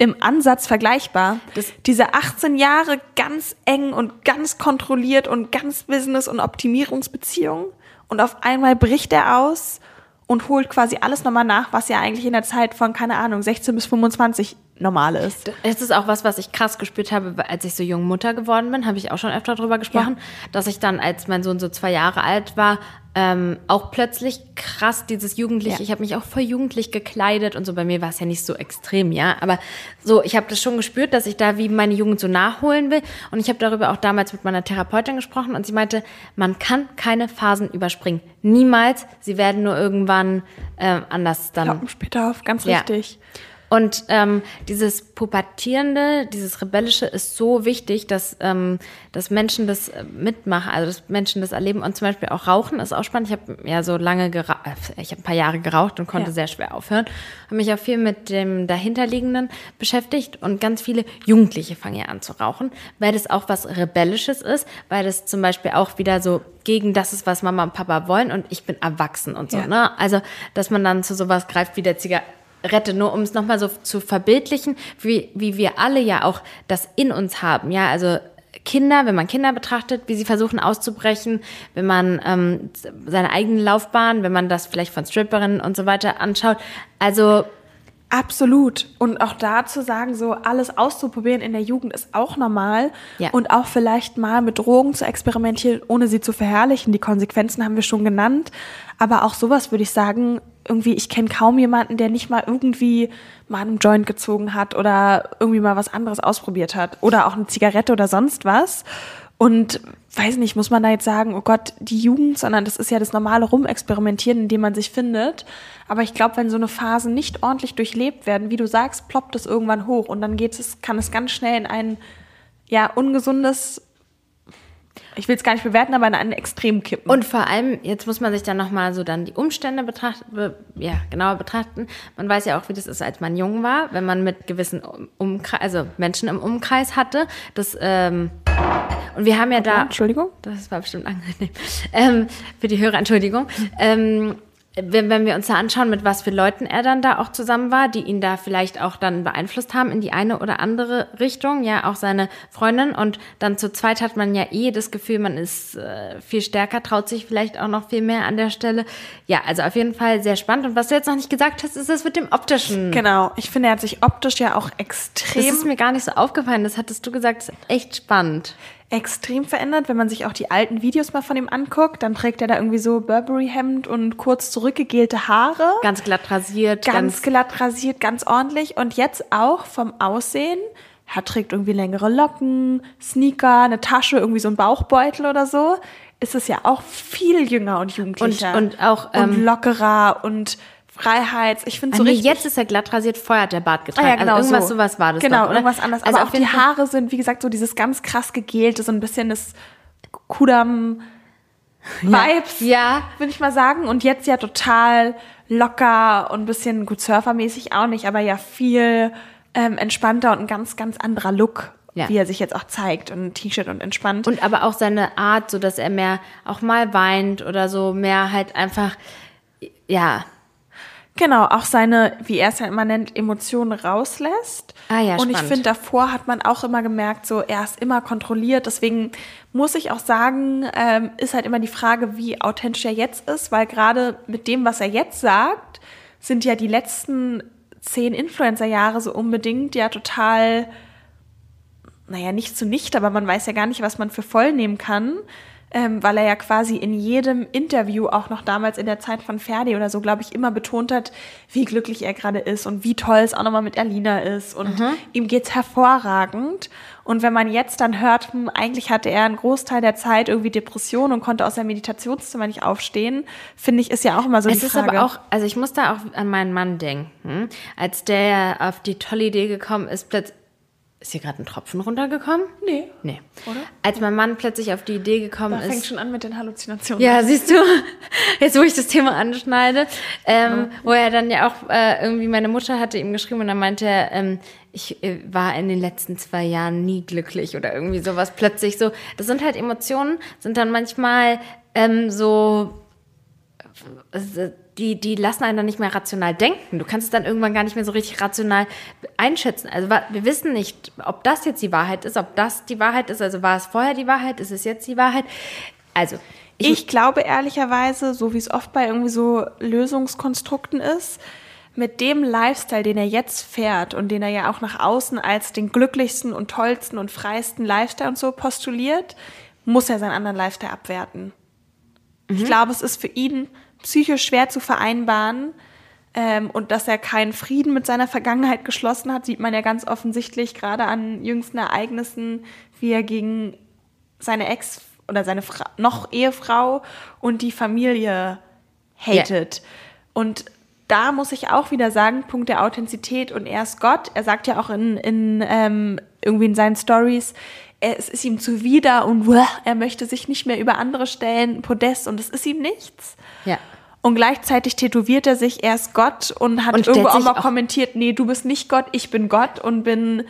im Ansatz vergleichbar. Das- Diese 18 Jahre ganz eng und ganz kontrolliert und ganz Business- und Optimierungsbeziehung und auf einmal bricht er aus und holt quasi alles nochmal nach, was ja eigentlich in der Zeit von, keine Ahnung, 16 bis 25 normal ist. Es ist auch was, was ich krass gespürt habe, als ich so jung Mutter geworden bin, habe ich auch schon öfter drüber gesprochen, dass ich dann, als mein Sohn so zwei Jahre alt war, ähm, auch plötzlich krass dieses Jugendliche, Ja. ich habe mich auch voll jugendlich gekleidet und so, bei mir war es ja nicht so extrem, ja, aber so, ich habe das schon gespürt, dass ich da wie meine Jugend so nachholen will und ich habe darüber auch damals mit meiner Therapeutin gesprochen und sie meinte, man kann keine Phasen überspringen, niemals, sie werden nur irgendwann ähm, anders dann Kloppen später auf, ganz Ja. richtig. Und ähm, dieses Pubertierende, dieses Rebellische ist so wichtig, dass, ähm, dass Menschen das äh, mitmachen, also dass Menschen das erleben. Und zum Beispiel auch Rauchen ist auch spannend. Ich habe ja so lange geraucht, äh, ich habe ein paar Jahre geraucht und konnte ja. sehr schwer aufhören. Habe mich auch viel mit dem dahinterliegenden beschäftigt und ganz viele Jugendliche fangen ja an zu rauchen, weil das auch was Rebellisches ist, weil das zum Beispiel auch wieder so gegen das ist, was Mama und Papa wollen und ich bin erwachsen und so. Ja. Ne? Also, dass man dann zu sowas greift wie der Zigarette, nur um es nochmal so zu verbildlichen, wie, wie wir alle ja auch das in uns haben. Ja, also Kinder, wenn man Kinder betrachtet, wie sie versuchen auszubrechen, wenn man ähm, seine eigene Laufbahn, wenn man das vielleicht von Stripperinnen und so weiter anschaut. Also Absolut. Und auch da zu sagen, so alles auszuprobieren in der Jugend ist auch normal. Ja. Und auch vielleicht mal mit Drogen zu experimentieren, ohne sie zu verherrlichen. Die Konsequenzen haben wir schon genannt. Aber auch sowas würde ich sagen, irgendwie, ich kenne kaum jemanden, der nicht mal irgendwie mal einen Joint gezogen hat oder irgendwie mal was anderes ausprobiert hat. Oder auch eine Zigarette oder sonst was. Und weiß nicht, muss man da jetzt sagen, oh Gott, die Jugend, sondern das ist ja das normale Rumexperimentieren, in dem man sich findet. Aber ich glaube, wenn so eine Phase nicht ordentlich durchlebt werden, wie du sagst, ploppt es irgendwann hoch und dann geht es, kann es ganz schnell in ein ja ungesundes ich will es gar nicht bewerten, aber in einen Extrem kippen. Und vor allem, jetzt muss man sich dann nochmal so dann die Umstände betrachten, be, ja, genauer betrachten. Man weiß ja auch, wie das ist, als man jung war, wenn man mit gewissen Umkreis, also Menschen im Umkreis hatte. Das, ähm, und wir haben ja da. Entschuldigung? Das war bestimmt angenehm. Ähm, für die Hörer, Entschuldigung. Ähm, wenn, wenn wir uns da anschauen, mit was für Leuten er dann da auch zusammen war, die ihn da vielleicht auch dann beeinflusst haben in die eine oder andere Richtung, ja, auch seine Freundin. Und dann zu zweit hat man ja eh das Gefühl, man ist äh, viel stärker, traut sich vielleicht auch noch viel mehr an der Stelle. Ja, also auf jeden Fall sehr spannend. Und was du jetzt noch nicht gesagt hast, ist das mit dem optischen. Genau, ich finde, er hat sich optisch ja auch extrem. Das ist mir gar nicht so aufgefallen, das hattest du gesagt, das ist echt spannend extrem verändert. Wenn man sich auch die alten Videos mal von ihm anguckt, dann trägt er da irgendwie so Burberry-Hemd und kurz zurückgegelte Haare. Ganz glatt rasiert. Ganz, ganz glatt rasiert, ganz ordentlich. Und jetzt auch vom Aussehen. Er trägt irgendwie längere Locken, Sneaker, eine Tasche, irgendwie so ein Bauchbeutel oder so. Ist es ja auch viel jünger und jugendlicher. Und, und auch ähm, und lockerer und Freiheits. Ich finde so nee, Jetzt ist er glatt rasiert, vorher hat der Bart getragen. Ah, ja, genau, also irgendwas so. sowas war das Genau, doch, irgendwas anderes. Also Aber auch die Haare sind, wie gesagt, so dieses ganz krass gegelte, so ein bisschen das Kudam Vibes, ja, ja. würde ich mal sagen. Und jetzt ja total locker und ein bisschen gut surfermäßig auch nicht, aber ja viel ähm, entspannter und ein ganz, ganz anderer Look. Ja. wie er sich jetzt auch zeigt und T-Shirt und entspannt. Und aber auch seine Art, so dass er mehr auch mal weint oder so mehr halt einfach, ja, Genau, auch seine, wie er es ja immer nennt, Emotionen rauslässt. Ah ja, Und ich finde, davor hat man auch immer gemerkt, so er ist immer kontrolliert. Deswegen muss ich auch sagen, ähm, ist halt immer die Frage, wie authentisch er jetzt ist, weil gerade mit dem, was er jetzt sagt, sind ja die letzten zehn Influencer-Jahre so unbedingt ja total, naja, nicht zu nicht, aber man weiß ja gar nicht, was man für voll nehmen kann ähm, weil er ja quasi in jedem Interview, auch noch damals in der Zeit von Ferdi oder so, glaube ich, immer betont hat, wie glücklich er gerade ist und wie toll es auch nochmal mit Alina ist. Und mhm. ihm geht's hervorragend. Und wenn man jetzt dann hört, hm, eigentlich hatte er einen Großteil der Zeit irgendwie Depression und konnte aus seinem Meditationszimmer nicht aufstehen, finde ich, ist ja auch immer so es die Frage. Es ist aber auch, also ich muss da auch an meinen Mann denken. Als der auf die tolle Idee gekommen ist, plötzlich ist hier gerade ein Tropfen runtergekommen? Nee. Nee. Oder? Als mein Mann plötzlich auf die Idee gekommen da ist. fängt schon an mit den Halluzinationen. Ja, siehst du, jetzt wo ich das Thema anschneide, ähm, ja. wo er dann ja auch äh, irgendwie, meine Mutter hatte ihm geschrieben und dann meinte er, ähm, ich äh, war in den letzten zwei Jahren nie glücklich oder irgendwie sowas plötzlich so. Das sind halt Emotionen, sind dann manchmal ähm, so die, die lassen einen dann nicht mehr rational denken. Du kannst es dann irgendwann gar nicht mehr so richtig rational einschätzen. Also wir wissen nicht, ob das jetzt die Wahrheit ist, ob das die Wahrheit ist. Also war es vorher die Wahrheit, ist es jetzt die Wahrheit? Also ich, ich glaube ehrlicherweise, so wie es oft bei irgendwie so Lösungskonstrukten ist, mit dem Lifestyle, den er jetzt fährt und den er ja auch nach außen als den glücklichsten und tollsten und freisten Lifestyle und so postuliert, muss er seinen anderen Lifestyle abwerten. Mhm. Ich glaube, es ist für ihn psychisch schwer zu vereinbaren. Ähm, und dass er keinen Frieden mit seiner Vergangenheit geschlossen hat, sieht man ja ganz offensichtlich gerade an jüngsten Ereignissen, wie er gegen seine Ex oder seine Fra noch Ehefrau und die Familie hatet. Yeah. Und da muss ich auch wieder sagen, Punkt der Authentizität und er ist Gott. Er sagt ja auch in, in ähm, irgendwie in seinen Stories, es ist ihm zuwider und er möchte sich nicht mehr über andere stellen, Podest und es ist ihm nichts. Ja. Und gleichzeitig tätowiert er sich, er ist Gott und hat Und irgendwo auch mal auch- kommentiert, nee, du bist nicht Gott, ich bin Gott und bin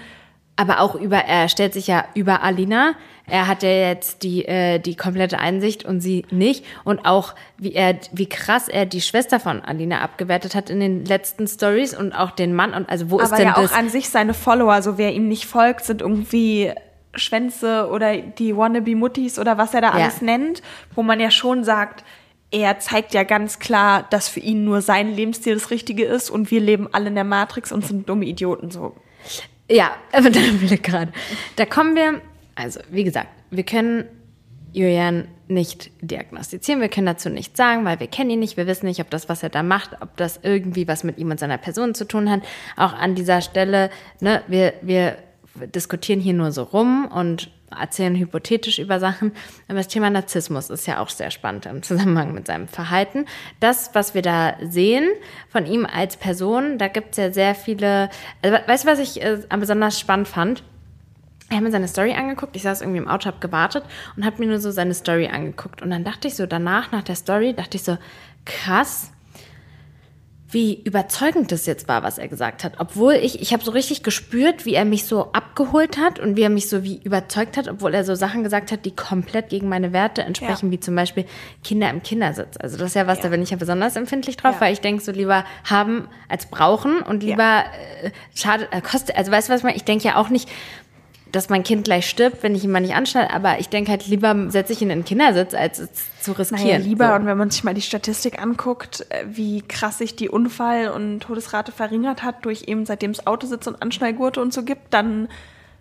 Aber auch über, er stellt sich ja über Alina. Er hat ja jetzt die, äh, die komplette Einsicht und sie nicht. Und auch, wie er, wie krass er die Schwester von Alina abgewertet hat in den letzten Stories und auch den Mann. Und also, wo ist aber denn ja auch das? an sich seine Follower, so wer ihm nicht folgt, sind irgendwie Schwänze oder die Wannabe-Muttis oder was er da Ja. alles nennt, wo man ja schon sagt, er zeigt ja ganz klar, dass für ihn nur sein Lebensstil das Richtige ist und wir leben alle in der Matrix und sind dumme Idioten so. Ja, aber da will ich gerade. Da kommen wir, also wie gesagt, wir können Julian nicht diagnostizieren, wir können dazu nichts sagen, weil wir kennen ihn nicht, wir wissen nicht, ob das, was er da macht, ob das irgendwie was mit ihm und seiner Person zu tun hat. Auch an dieser Stelle, ne, wir, wir diskutieren hier nur so rum und erzählen hypothetisch über Sachen. Aber das Thema Narzissmus ist ja auch sehr spannend im Zusammenhang mit seinem Verhalten. Das, was wir da sehen von ihm als Person, da gibt es ja sehr viele. Also, weißt du, was ich äh, besonders spannend fand? Ich habe mir seine Story angeguckt. Ich saß irgendwie im Auto, habe gewartet und habe mir nur so seine Story angeguckt. Und dann dachte ich so danach, nach der Story, dachte ich so, krass, wie überzeugend das jetzt war, was er gesagt hat. Obwohl ich, ich habe so richtig gespürt, wie er mich so abgeholt hat und wie er mich so wie überzeugt hat, obwohl er so Sachen gesagt hat, die komplett gegen meine Werte entsprechen, Ja. wie zum Beispiel Kinder im Kindersitz. Also das ist ja was, Ja. da bin ich ja besonders empfindlich drauf, Ja. weil ich denke so lieber haben als brauchen und lieber äh, schade, äh, kostet, also weißt du was ich denke ja auch nicht, dass mein Kind gleich stirbt, wenn ich ihn mal nicht anschneide, aber ich denke halt lieber setze ich ihn in den Kindersitz, als es zu riskieren. Naja, lieber, So. und wenn man sich mal die Statistik anguckt, äh, wie krass sich die Unfall- und Todesrate verringert hat, durch eben seitdem es Autositz und Anschnallgurte und so gibt, dann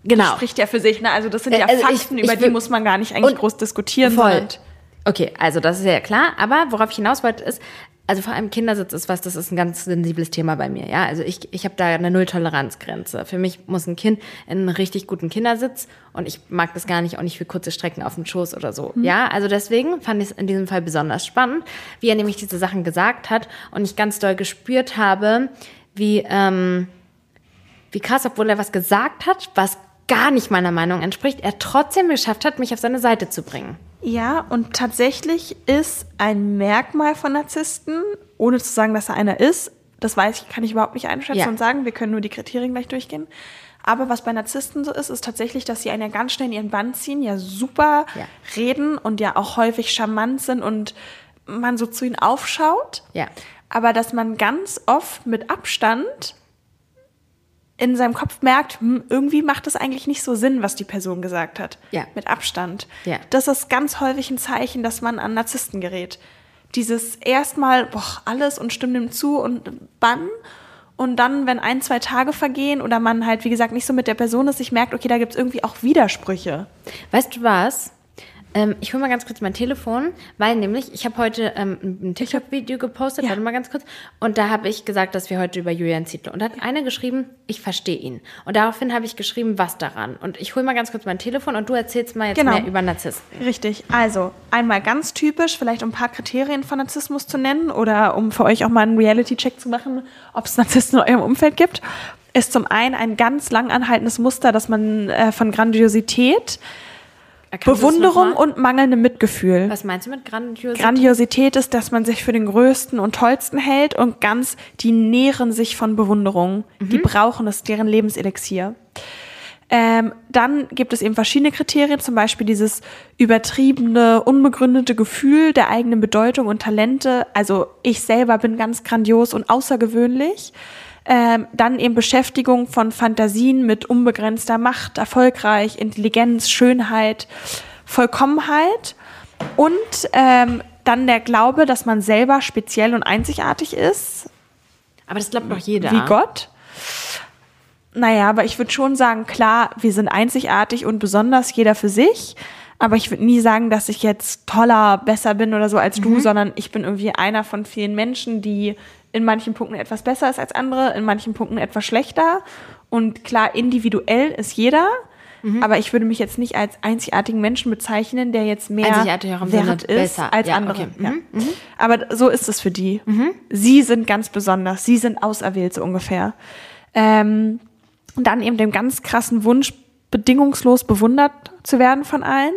Genau. spricht ja für sich. Ne? Also das sind Äh, ja also ich- Fakten, ich über die will- muss man gar nicht eigentlich groß diskutieren. Voll. Okay, also das ist ja klar, aber worauf ich hinaus wollte ist, also vor allem Kindersitz ist was, das ist ein ganz sensibles Thema bei mir, ja. Also ich, ich habe da eine Null-Toleranz-Grenze. Für mich muss ein Kind in einen richtig guten Kindersitz und ich mag das gar nicht, auch nicht für kurze Strecken auf dem Schoß oder so, ja. Also deswegen fand ich es in diesem Fall besonders spannend, wie er nämlich diese Sachen gesagt hat und ich ganz doll gespürt habe, wie, ähm, wie krass, obwohl er was gesagt hat, was gar nicht meiner Meinung entspricht, er trotzdem geschafft hat, mich auf seine Seite zu bringen. Ja, und tatsächlich ist ein Merkmal von Narzissten, ohne zu sagen, dass er einer ist, das weiß ich, kann ich überhaupt nicht einschätzen Ja. und sagen, wir können nur die Kriterien gleich durchgehen. Aber was bei Narzissten so ist, ist tatsächlich, dass sie einen ja ganz schnell in ihren Bann ziehen, ja super Ja. reden und ja auch häufig charmant sind und man so zu ihnen aufschaut. Ja. Aber dass man ganz oft mit Abstand in seinem Kopf merkt, hm, irgendwie macht es eigentlich nicht so Sinn, was die Person gesagt hat. Ja. Mit Abstand. Ja. Das ist ganz häufig ein Zeichen, dass man an Narzissten gerät. Dieses erstmal, boah, alles und stimmt ihm zu und bann. Und dann, wenn ein, zwei Tage vergehen oder man halt, wie gesagt, nicht so mit der Person ist, sich merkt, okay, da gibt es irgendwie auch Widersprüche. Weißt du was? Ähm, ich hole mal ganz kurz mein Telefon, weil nämlich, ich habe heute ähm, ein TikTok-Video gepostet, Ja. warte mal ganz kurz, und da habe ich gesagt, dass wir heute über Julian Zietlow, und da hat eine geschrieben, ich verstehe ihn. Und daraufhin habe ich geschrieben, was daran. Und ich hole mal ganz kurz mein Telefon und du erzählst mal jetzt Genau. mehr über Narzissten. Richtig. Also, einmal ganz typisch, vielleicht um ein paar Kriterien von Narzissmus zu nennen oder um für euch auch mal einen Reality-Check zu machen, ob es Narzissten in eurem Umfeld gibt, ist zum einen ein ganz lang anhaltendes Muster, dass man äh, von Grandiosität, Bewunderung und mangelndem Mitgefühl. Was meinst du mit Grandiosität? Grandiosität ist, dass man sich für den Größten und Tollsten hält und ganz, die nähren sich von Bewunderung. Die brauchen es, deren Lebenselixier. Ähm, dann gibt es eben verschiedene Kriterien, zum Beispiel dieses übertriebene, unbegründete Gefühl der eigenen Bedeutung und Talente. Also ich selber bin ganz grandios und außergewöhnlich. Ähm, dann eben Beschäftigung von Fantasien mit unbegrenzter Macht, erfolgreich, Intelligenz, Schönheit, Vollkommenheit und ähm, dann der Glaube, dass man selber speziell und einzigartig ist, Aber das glaubt doch jeder. wie Gott. Naja, aber ich würde schon sagen, klar, wir sind einzigartig und besonders, jeder für sich. Aber ich würde nie sagen, dass ich jetzt toller, besser bin oder so als du, sondern ich bin irgendwie einer von vielen Menschen, die in manchen Punkten etwas besser ist als andere, in manchen Punkten etwas schlechter. Und klar, individuell ist jeder. aber ich würde mich jetzt nicht als einzigartigen Menschen bezeichnen, der jetzt mehr wert ist besser. als Ja, andere. okay. Ja. Aber so ist es für die. Sie sind ganz besonders. Sie sind auserwählt so ungefähr. Ähm, und dann eben dem ganz krassen Wunsch, bedingungslos bewundert zu werden von allen.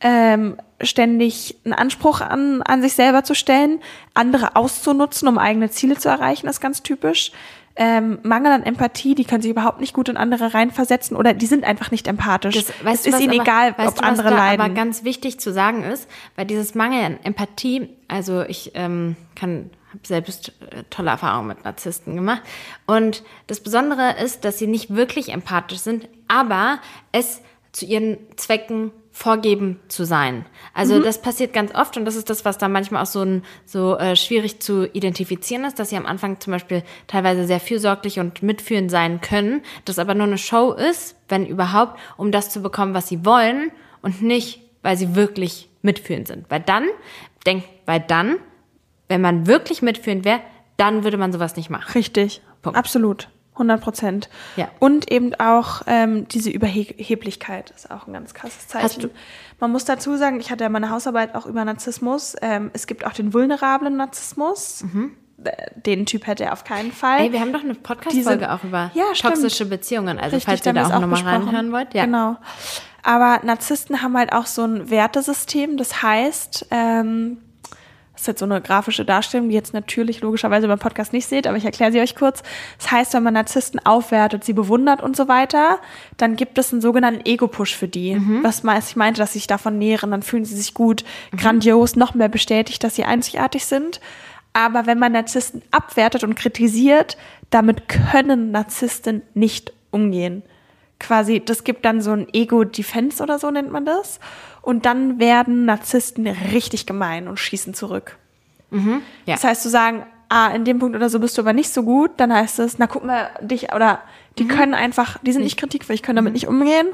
Ähm, ständig einen Anspruch an, an sich selber zu stellen, andere auszunutzen, um eigene Ziele zu erreichen, ist ganz typisch. Ähm, Mangel an Empathie, die können sich überhaupt nicht gut in andere reinversetzen oder die sind einfach nicht empathisch. Das, es weißt du, ist was ihnen aber, egal, weißt ob du, was andere da leiden. Aber ganz wichtig zu sagen ist, weil dieses Mangel an Empathie, also ich ähm, kann habe selbst äh, tolle Erfahrungen mit Narzissten gemacht und das Besondere ist, dass sie nicht wirklich empathisch sind, aber es zu ihren Zwecken vorgeben zu sein. Also Mhm. das passiert ganz oft und das ist das, was da manchmal auch so, ein, so äh, schwierig zu identifizieren ist, dass sie am Anfang zum Beispiel teilweise sehr fürsorglich und mitfühlend sein können, das aber nur eine Show ist, wenn überhaupt, um das zu bekommen, was sie wollen und nicht, weil sie wirklich mitfühlend sind. Weil dann, denk, weil dann, wenn man wirklich mitfühlend wäre, dann würde man sowas nicht machen. Richtig, Punkt. absolut. 100 Prozent. Ja. Und eben auch ähm, diese Überheblichkeit ist auch ein ganz krasses Zeichen. Man muss dazu sagen, ich hatte ja meine Hausarbeit auch über Narzissmus. Ähm, es gibt auch den vulnerablen Narzissmus. Äh, Den Typ hätte er auf keinen Fall. Mhm. Ey, wir haben doch eine Podcast-Folge auch über Ja, toxische Beziehungen. Also Richtig, falls ihr da es auch nochmal reinhören wollt. Ja. Genau. Aber Narzissten haben halt auch so ein Wertesystem. Das heißt, ähm, ist jetzt so eine grafische Darstellung, die jetzt natürlich logischerweise beim Podcast nicht seht, aber ich erkläre sie euch kurz. Das heißt, wenn man Narzissten aufwertet, sie bewundert und so weiter, dann gibt es einen sogenannten Ego-Push für die. Mhm. Was ich meinte, dass sie sich davon nähren, dann fühlen sie sich gut, grandios, noch mehr bestätigt, dass sie einzigartig sind. Aber wenn man Narzissten abwertet und kritisiert, damit können Narzissten nicht umgehen quasi, das gibt dann so ein Ego-Defense oder so nennt man das. Und dann werden Narzissten richtig gemein und schießen zurück. Ja. Das heißt, zu sagen, ah, in dem Punkt oder so bist du aber nicht so gut, dann heißt es, na guck mal, dich, oder die können einfach, die sind nicht kritikfähig, können damit nicht umgehen.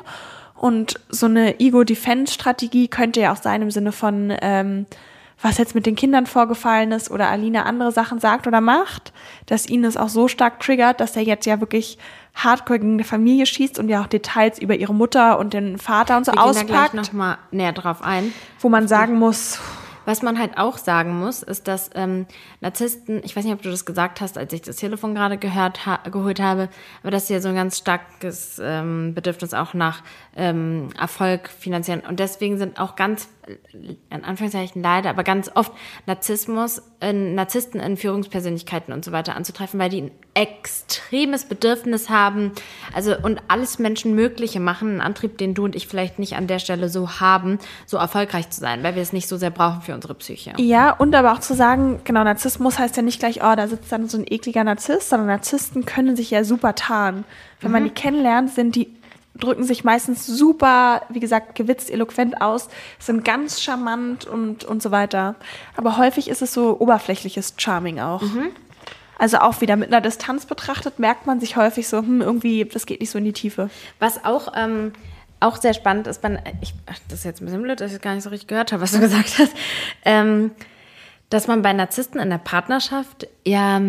Und so eine Ego-Defense-Strategie könnte ja auch sein im Sinne von, ähm, was jetzt mit den Kindern vorgefallen ist oder Alina andere Sachen sagt oder macht, dass ihn das auch so stark triggert, dass er jetzt ja wirklich hardcore gegen die Familie schießt und ja auch Details über ihre Mutter und den Vater und so Wir gehen da gleich auspackt, nochmal näher drauf ein. wo man sagen muss, Was man halt auch sagen muss, ist, dass ähm, Narzissten, ich weiß nicht, ob du das gesagt hast, als ich das Telefon gerade gehört ha geholt habe, aber dass sie ja so ein ganz starkes ähm, Bedürfnis auch nach ähm, Erfolg finanzieren. Und deswegen sind auch ganz, in Anführungszeichen leider, aber ganz oft Narzissmus, äh, Narzissten in Führungspersönlichkeiten und so weiter anzutreffen, weil die ein extremes Bedürfnis haben, also und alles Menschen Mögliche machen, einen Antrieb, den du und ich vielleicht nicht an der Stelle so haben, so erfolgreich zu sein, weil wir es nicht so sehr brauchen für unsere Psyche. Ja, und aber auch zu sagen, genau, Narzissmus heißt ja nicht gleich, oh, da sitzt dann so ein ekliger Narzisst, sondern Narzissten können sich ja super tarnen. Wenn man die kennenlernt, sind die, drücken sich meistens super, wie gesagt, gewitzt, eloquent aus, sind ganz charmant und, und so weiter. Aber häufig ist es so oberflächliches Charming auch. Also auch wieder mit einer Distanz betrachtet, merkt man sich häufig so, hm, irgendwie, das geht nicht so in die Tiefe. Was auch, ähm, auch sehr spannend ist, bei, ich, ach, das ist jetzt ein bisschen blöd, dass ich gar nicht so richtig gehört habe, was du gesagt hast, ähm, dass man bei Narzissten in der Partnerschaft ja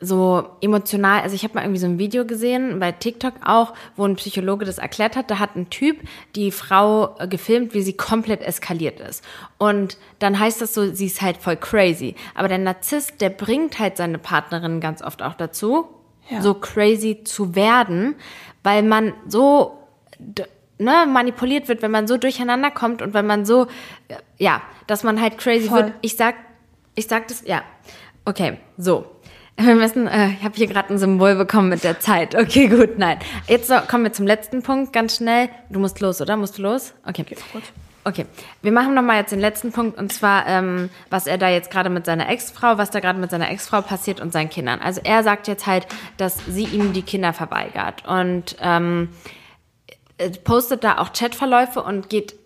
so emotional, also ich habe mal irgendwie so ein Video gesehen, bei TikTok auch, wo ein Psychologe das erklärt hat, da hat ein Typ die Frau äh, gefilmt, wie sie komplett eskaliert ist. Und dann heißt das so, sie ist halt voll crazy. Aber der Narzisst, der bringt halt seine Partnerin ganz oft auch dazu, Ja. so crazy zu werden, weil man so ne, manipuliert wird, wenn man so durcheinander kommt und wenn man so, ja, dass man halt crazy Voll. wird. Ich sag, ich sag das, ja. Okay, so. Wir müssen, äh, ich habe hier gerade ein Symbol bekommen mit der Zeit. Okay, gut, nein. Jetzt so, kommen wir zum letzten Punkt, ganz schnell. Du musst los, oder? Musst du los? Okay. Okay, wir machen nochmal jetzt den letzten Punkt und zwar, ähm, was er da jetzt gerade mit seiner Ex-Frau, was da gerade mit seiner Ex-Frau passiert und seinen Kindern. Also er sagt jetzt halt, dass sie ihm die Kinder verweigert und ähm, äh, postet da auch Chatverläufe und geht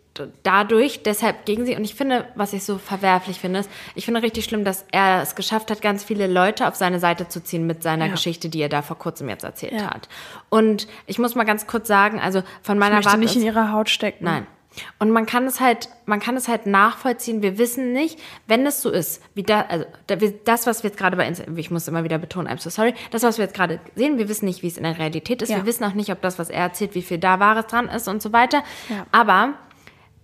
dadurch deshalb gegen sie. Und ich finde, was ich so verwerflich finde, ist, ich finde richtig schlimm, dass er es geschafft hat, ganz viele Leute auf seine Seite zu ziehen mit seiner Ja. Geschichte, die er da vor kurzem jetzt erzählt Ja. hat. Und ich muss mal ganz kurz sagen, also von Ich meiner möchte Warte nicht in ist- ihre Haut stecken. Nein. Und man kann es halt, man kann es halt nachvollziehen. Wir wissen nicht, wenn es so ist, wie da, also das, was wir jetzt gerade bei Instagram, ich muss immer wieder betonen, I'm so sorry, das, was wir jetzt gerade sehen, wir wissen nicht, wie es in der Realität ist. Ja. Wir wissen auch nicht, ob das, was er erzählt, wie viel da Wahres dran ist und so weiter. Aber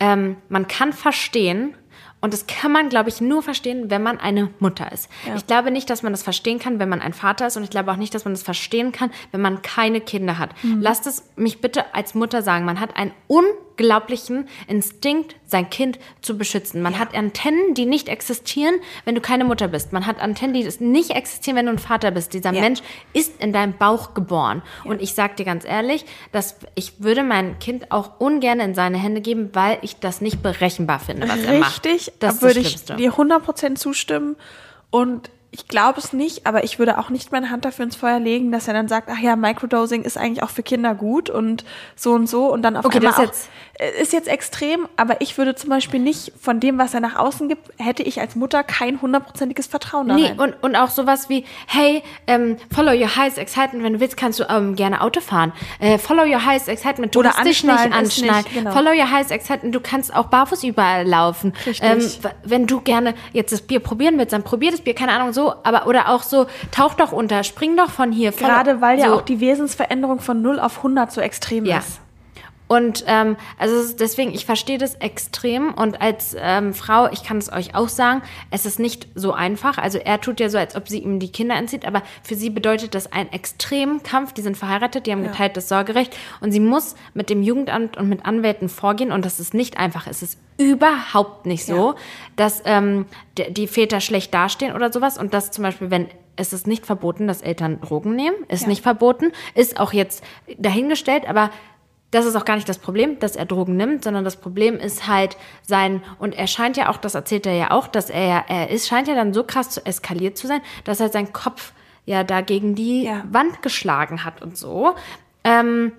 ähm, man kann verstehen, und das kann man, glaube ich, nur verstehen, wenn man eine Mutter ist. Ja. Ich glaube nicht, dass man das verstehen kann, wenn man ein Vater ist. Und ich glaube auch nicht, dass man das verstehen kann, wenn man keine Kinder hat. Mhm. Lasst es mich bitte als Mutter sagen. Man hat ein un unglaublichen Instinkt, sein Kind zu beschützen. Man ja. hat Antennen, die nicht existieren, wenn du keine Mutter bist. Man hat Antennen, die nicht existieren, wenn du ein Vater bist. Dieser ja. Mensch ist in deinem Bauch geboren. Ja. Und ich sag dir ganz ehrlich, dass ich würde mein Kind auch ungern in seine Hände geben, weil ich das nicht berechenbar finde, was Richtig, er macht. Richtig, da würde ich dir 100% zustimmen. Und ich glaube es nicht, aber ich würde auch nicht meine Hand dafür ins Feuer legen, dass er dann sagt, ach ja, Microdosing ist eigentlich auch für Kinder gut und so und so und dann auf okay, einmal das ist jetzt, ist jetzt extrem, aber ich würde zum Beispiel nicht von dem, was er nach außen gibt, hätte ich als Mutter kein hundertprozentiges Vertrauen darin. Nee, und, und auch sowas wie, hey, ähm, follow your highest excitement, wenn du willst, kannst du ähm, gerne Auto fahren. Äh, follow your highest excitement, du Oder musst dich nicht anschnallen. Nicht, genau. Follow your highest excitement, du kannst auch barfuß überall laufen. Ähm, wenn du gerne jetzt das Bier probieren willst, dann probier das Bier, keine Ahnung, so, aber oder auch so, tauch doch unter, spring doch von hier. Gerade weil so. ja auch die Wesensveränderung von 0 auf 100 so extrem ja. ist. Und ähm, also deswegen, ich verstehe das extrem und als ähm, Frau, ich kann es euch auch sagen, es ist nicht so einfach. Also er tut ja so, als ob sie ihm die Kinder entzieht, aber für sie bedeutet das ein extremen Kampf. Die sind verheiratet, die haben ja. geteiltes Sorgerecht und sie muss mit dem Jugendamt und mit Anwälten vorgehen und das ist nicht einfach. Es ist überhaupt nicht so, ja. dass ähm, die Väter schlecht dastehen oder sowas und dass zum Beispiel, wenn es ist nicht verboten, dass Eltern Drogen nehmen, ist ja. nicht verboten, ist auch jetzt dahingestellt, aber das ist auch gar nicht das Problem, dass er Drogen nimmt, sondern das Problem ist halt sein, und er scheint ja auch, das erzählt er ja auch, dass er, er ist, scheint ja dann so krass zu eskaliert zu sein, dass er seinen Kopf ja da gegen die ja. Wand geschlagen hat und so. Ähm,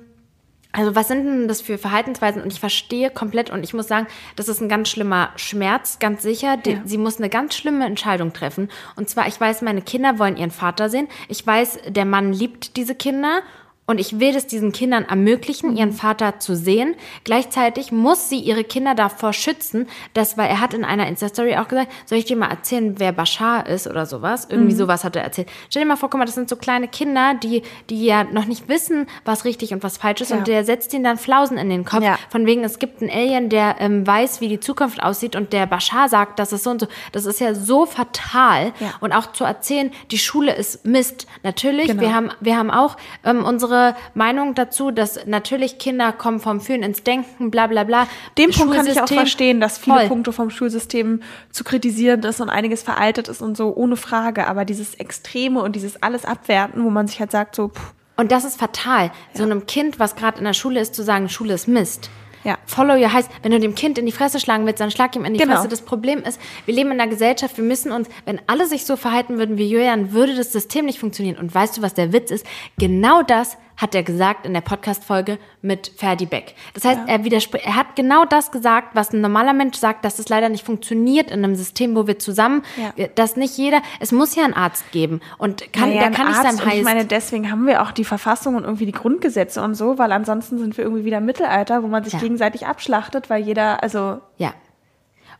also was sind denn das für Verhaltensweisen? Und ich verstehe komplett und ich muss sagen, das ist ein ganz schlimmer Schmerz, ganz sicher. Die, ja. Sie muss eine ganz schlimme Entscheidung treffen. Und zwar, ich weiß, meine Kinder wollen ihren Vater sehen. Ich weiß, der Mann liebt diese Kinder und ich will es diesen Kindern ermöglichen, ihren Vater zu sehen. Gleichzeitig muss sie ihre Kinder davor schützen, dass, weil er hat in einer Insta-Story auch gesagt, soll ich dir mal erzählen, wer Bashar ist oder sowas? Irgendwie mhm. sowas hat er erzählt. Stell dir mal vor, guck mal, das sind so kleine Kinder, die, die ja noch nicht wissen, was richtig und was falsch ist. Ja. Und der setzt ihnen dann Flausen in den Kopf. Ja. Von wegen, es gibt einen Alien, der ähm, weiß, wie die Zukunft aussieht und der Bashar sagt, das ist so und so. Das ist ja so fatal. Ja. Und auch zu erzählen, die Schule ist Mist. Natürlich, genau. wir haben, wir haben auch ähm, unsere Meinung dazu, dass natürlich Kinder kommen vom Fühlen ins Denken, bla bla bla. Den Punkt kann ich auch verstehen, dass viele voll. Punkte vom Schulsystem zu kritisieren ist und einiges veraltet ist und so, ohne Frage. Aber dieses Extreme und dieses alles Abwerten, wo man sich halt sagt, so, pff. Und das ist fatal, ja. so einem Kind, was gerade in der Schule ist, zu sagen, Schule ist Mist. Ja. Follow your heißt, wenn du dem Kind in die Fresse schlagen willst, dann schlag ihm in die genau. Fresse. Das Problem ist, wir leben in einer Gesellschaft, wir müssen uns, wenn alle sich so verhalten würden wie Julian, würde das System nicht funktionieren. Und weißt du, was der Witz ist? Genau das hat er gesagt in der Podcast-Folge mit Ferdi Beck. Das heißt, ja. er widerspricht, er hat genau das gesagt, was ein normaler Mensch sagt, dass es leider nicht funktioniert in einem System, wo wir zusammen, ja. dass nicht jeder, es muss ja einen Arzt geben und kann, naja, der kann nicht seinem Heiß. Ich meine, deswegen haben wir auch die Verfassung und irgendwie die Grundgesetze und so, weil ansonsten sind wir irgendwie wieder im Mittelalter, wo man sich ja. gegenseitig abschlachtet, weil jeder, also. Ja.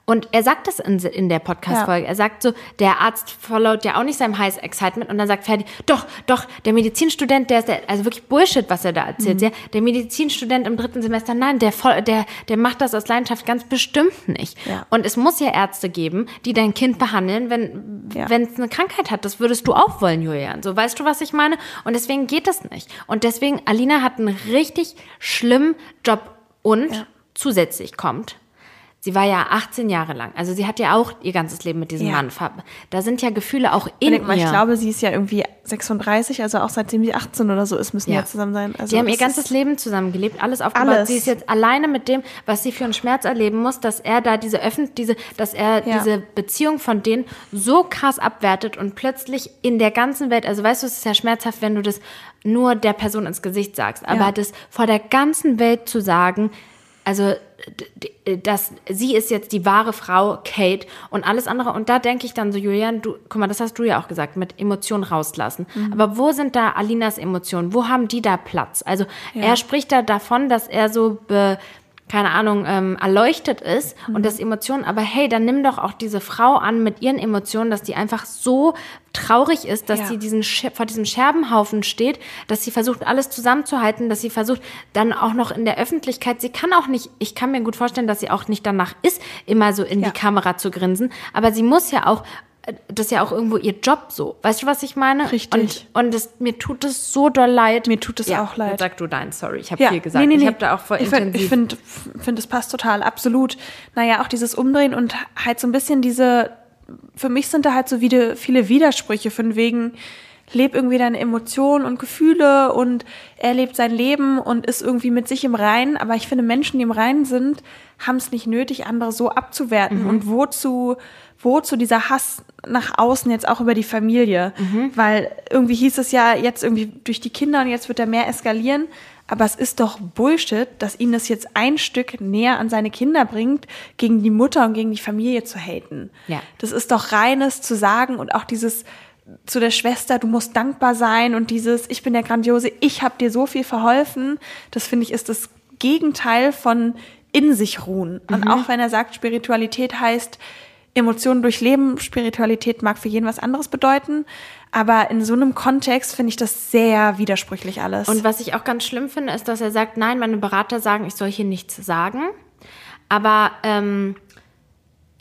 Und er sagt das in, in der Podcast-Folge. Ja. Er sagt so, der Arzt followt ja auch nicht seinem High Excitement. Und dann sagt Ferdi, doch, doch, der Medizinstudent, der ist der, also wirklich Bullshit, was er da erzählt. Mhm. Der Medizinstudent im dritten Semester, nein, der, der, der macht das aus Leidenschaft ganz bestimmt nicht. Ja. Und es muss ja Ärzte geben, die dein Kind behandeln, wenn ja. es eine Krankheit hat. Das würdest du auch wollen, Julian. So, weißt du, was ich meine? Und deswegen geht das nicht. Und deswegen, Alina hat einen richtig schlimmen Job und zusätzlich kommt, Sie war ja 18 Jahre lang. Also sie hat ja auch ihr ganzes Leben mit diesem ja. Mann. Da sind ja Gefühle auch in Denk mal, ihr. Ich glaube, sie ist ja irgendwie 36, also auch seitdem sie 18 oder so ist, müssen ja, ja zusammen sein. Also sie haben ihr ganzes Leben zusammen gelebt, alles aufgebaut. Alles. Sie ist jetzt alleine mit dem, was sie für einen Schmerz erleben muss, dass er da diese öffentlich, diese, dass er ja. diese Beziehung von denen so krass abwertet und plötzlich in der ganzen Welt, also weißt du, es ist ja schmerzhaft, wenn du das nur der Person ins Gesicht sagst, aber das vor der ganzen Welt zu sagen, also dass sie ist jetzt die wahre Frau, Kate und alles andere. Und da denke ich dann so, Julian, du, guck mal, das hast du ja auch gesagt, mit Emotionen rauslassen. Mhm. Aber wo sind da Alinas Emotionen? Wo haben die da Platz? Also ja. er spricht da davon, dass er so be, keine Ahnung, ähm, erleuchtet ist Mhm. und das Emotionen, aber hey, dann nimm doch auch diese Frau an mit ihren Emotionen, dass die einfach so traurig ist, dass Ja. sie diesen vor diesem Scherbenhaufen steht, dass sie versucht, alles zusammenzuhalten, dass sie versucht, dann auch noch in der Öffentlichkeit, sie kann auch nicht, ich kann mir gut vorstellen, dass sie auch nicht danach ist, immer so in Ja. die Kamera zu grinsen, aber sie muss ja auch, das ist ja auch irgendwo ihr Job so. Weißt du, was ich meine? Richtig. Und, und das, mir tut es so doll leid. Mir tut es auch leid. Sag du dein, sorry, ich habe viel gesagt. nee, nee, Ich nee. habe da auch voll ich find-. Ich finde, find, es passt total, absolut. Naja, auch dieses Umdrehen und halt so ein bisschen diese, für mich sind da halt so wieder viele Widersprüche von wegen, leb irgendwie deine Emotionen und Gefühle und er lebt sein Leben und ist irgendwie mit sich im Reinen. Aber ich finde, Menschen, die im Reinen sind, haben es nicht nötig, andere so abzuwerten. Und wozu, wozu dieser Hass nach außen jetzt auch über die Familie? Weil irgendwie hieß es ja jetzt irgendwie durch die Kinder und jetzt wird er mehr eskalieren. Aber es ist doch Bullshit, dass ihn das jetzt ein Stück näher an seine Kinder bringt, gegen die Mutter und gegen die Familie zu haten. Ja. Das ist doch reines zu sagen und auch dieses zu der Schwester, du musst dankbar sein und dieses, ich bin der Grandiose, ich habe dir so viel verholfen, das finde ich ist das Gegenteil von in sich ruhen. Und auch wenn er sagt, Spiritualität heißt, Emotionen durchleben, Spiritualität mag für jeden was anderes bedeuten, aber in so einem Kontext finde ich das sehr widersprüchlich alles. Und was ich auch ganz schlimm finde, ist, dass er sagt, nein, meine Berater sagen, ich soll hier nichts sagen. Aber ähm,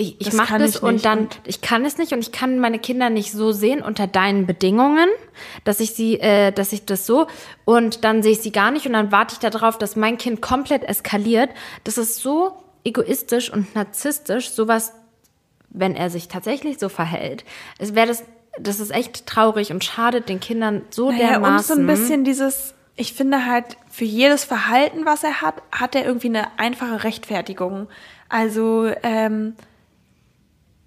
ich, ich Das mache das ich und nicht. dann, Und- ich kann es nicht und ich kann meine Kinder nicht so sehen unter deinen Bedingungen, dass ich sie, äh, dass ich das so und dann sehe ich sie gar nicht und dann warte ich darauf, dass mein Kind komplett eskaliert. Das ist so egoistisch und narzisstisch, sowas, wenn er sich tatsächlich so verhält. Es wäre das, das ist echt traurig und schadet den Kindern so Naja, dermaßen. und so ein bisschen dieses, ich finde halt, für jedes Verhalten, was er hat, hat er irgendwie eine einfache Rechtfertigung. Also, ähm,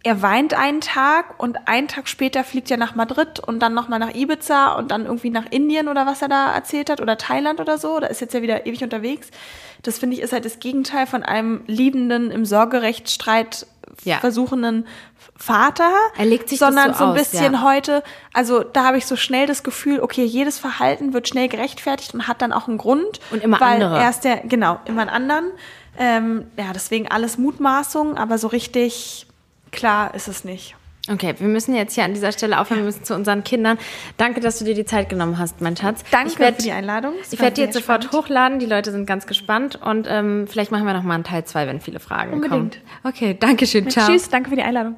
er weint einen Tag und einen Tag später fliegt er nach Madrid und dann nochmal nach Ibiza und dann irgendwie nach Indien oder was er da erzählt hat oder Thailand oder so. Da ist jetzt ja wieder ewig unterwegs. Das finde ich ist halt das Gegenteil von einem liebenden, im Sorgerechtsstreit Ja. versuchenden Vater. Er legt sich das sondern so so ein aus, bisschen ja. heute, also da habe ich so schnell das Gefühl, okay, jedes Verhalten wird schnell gerechtfertigt und hat dann auch einen Grund. Und immer weil andere. Er ist der, genau, immer einen anderen. Ähm, ja, deswegen alles Mutmaßung, aber so richtig klar ist es nicht. Okay, wir müssen jetzt hier an dieser Stelle aufhören. Wir müssen zu unseren Kindern. Danke, dass du dir die Zeit genommen hast, mein Schatz. Danke werd, für die Einladung. Es Ich werde die jetzt sofort spannend. hochladen. Die Leute sind ganz gespannt. Und ähm, vielleicht machen wir noch mal einen Teil zwei, wenn viele Fragen Unbedingt. kommen. Okay, danke schön. Ciao. Tschüss, danke für die Einladung.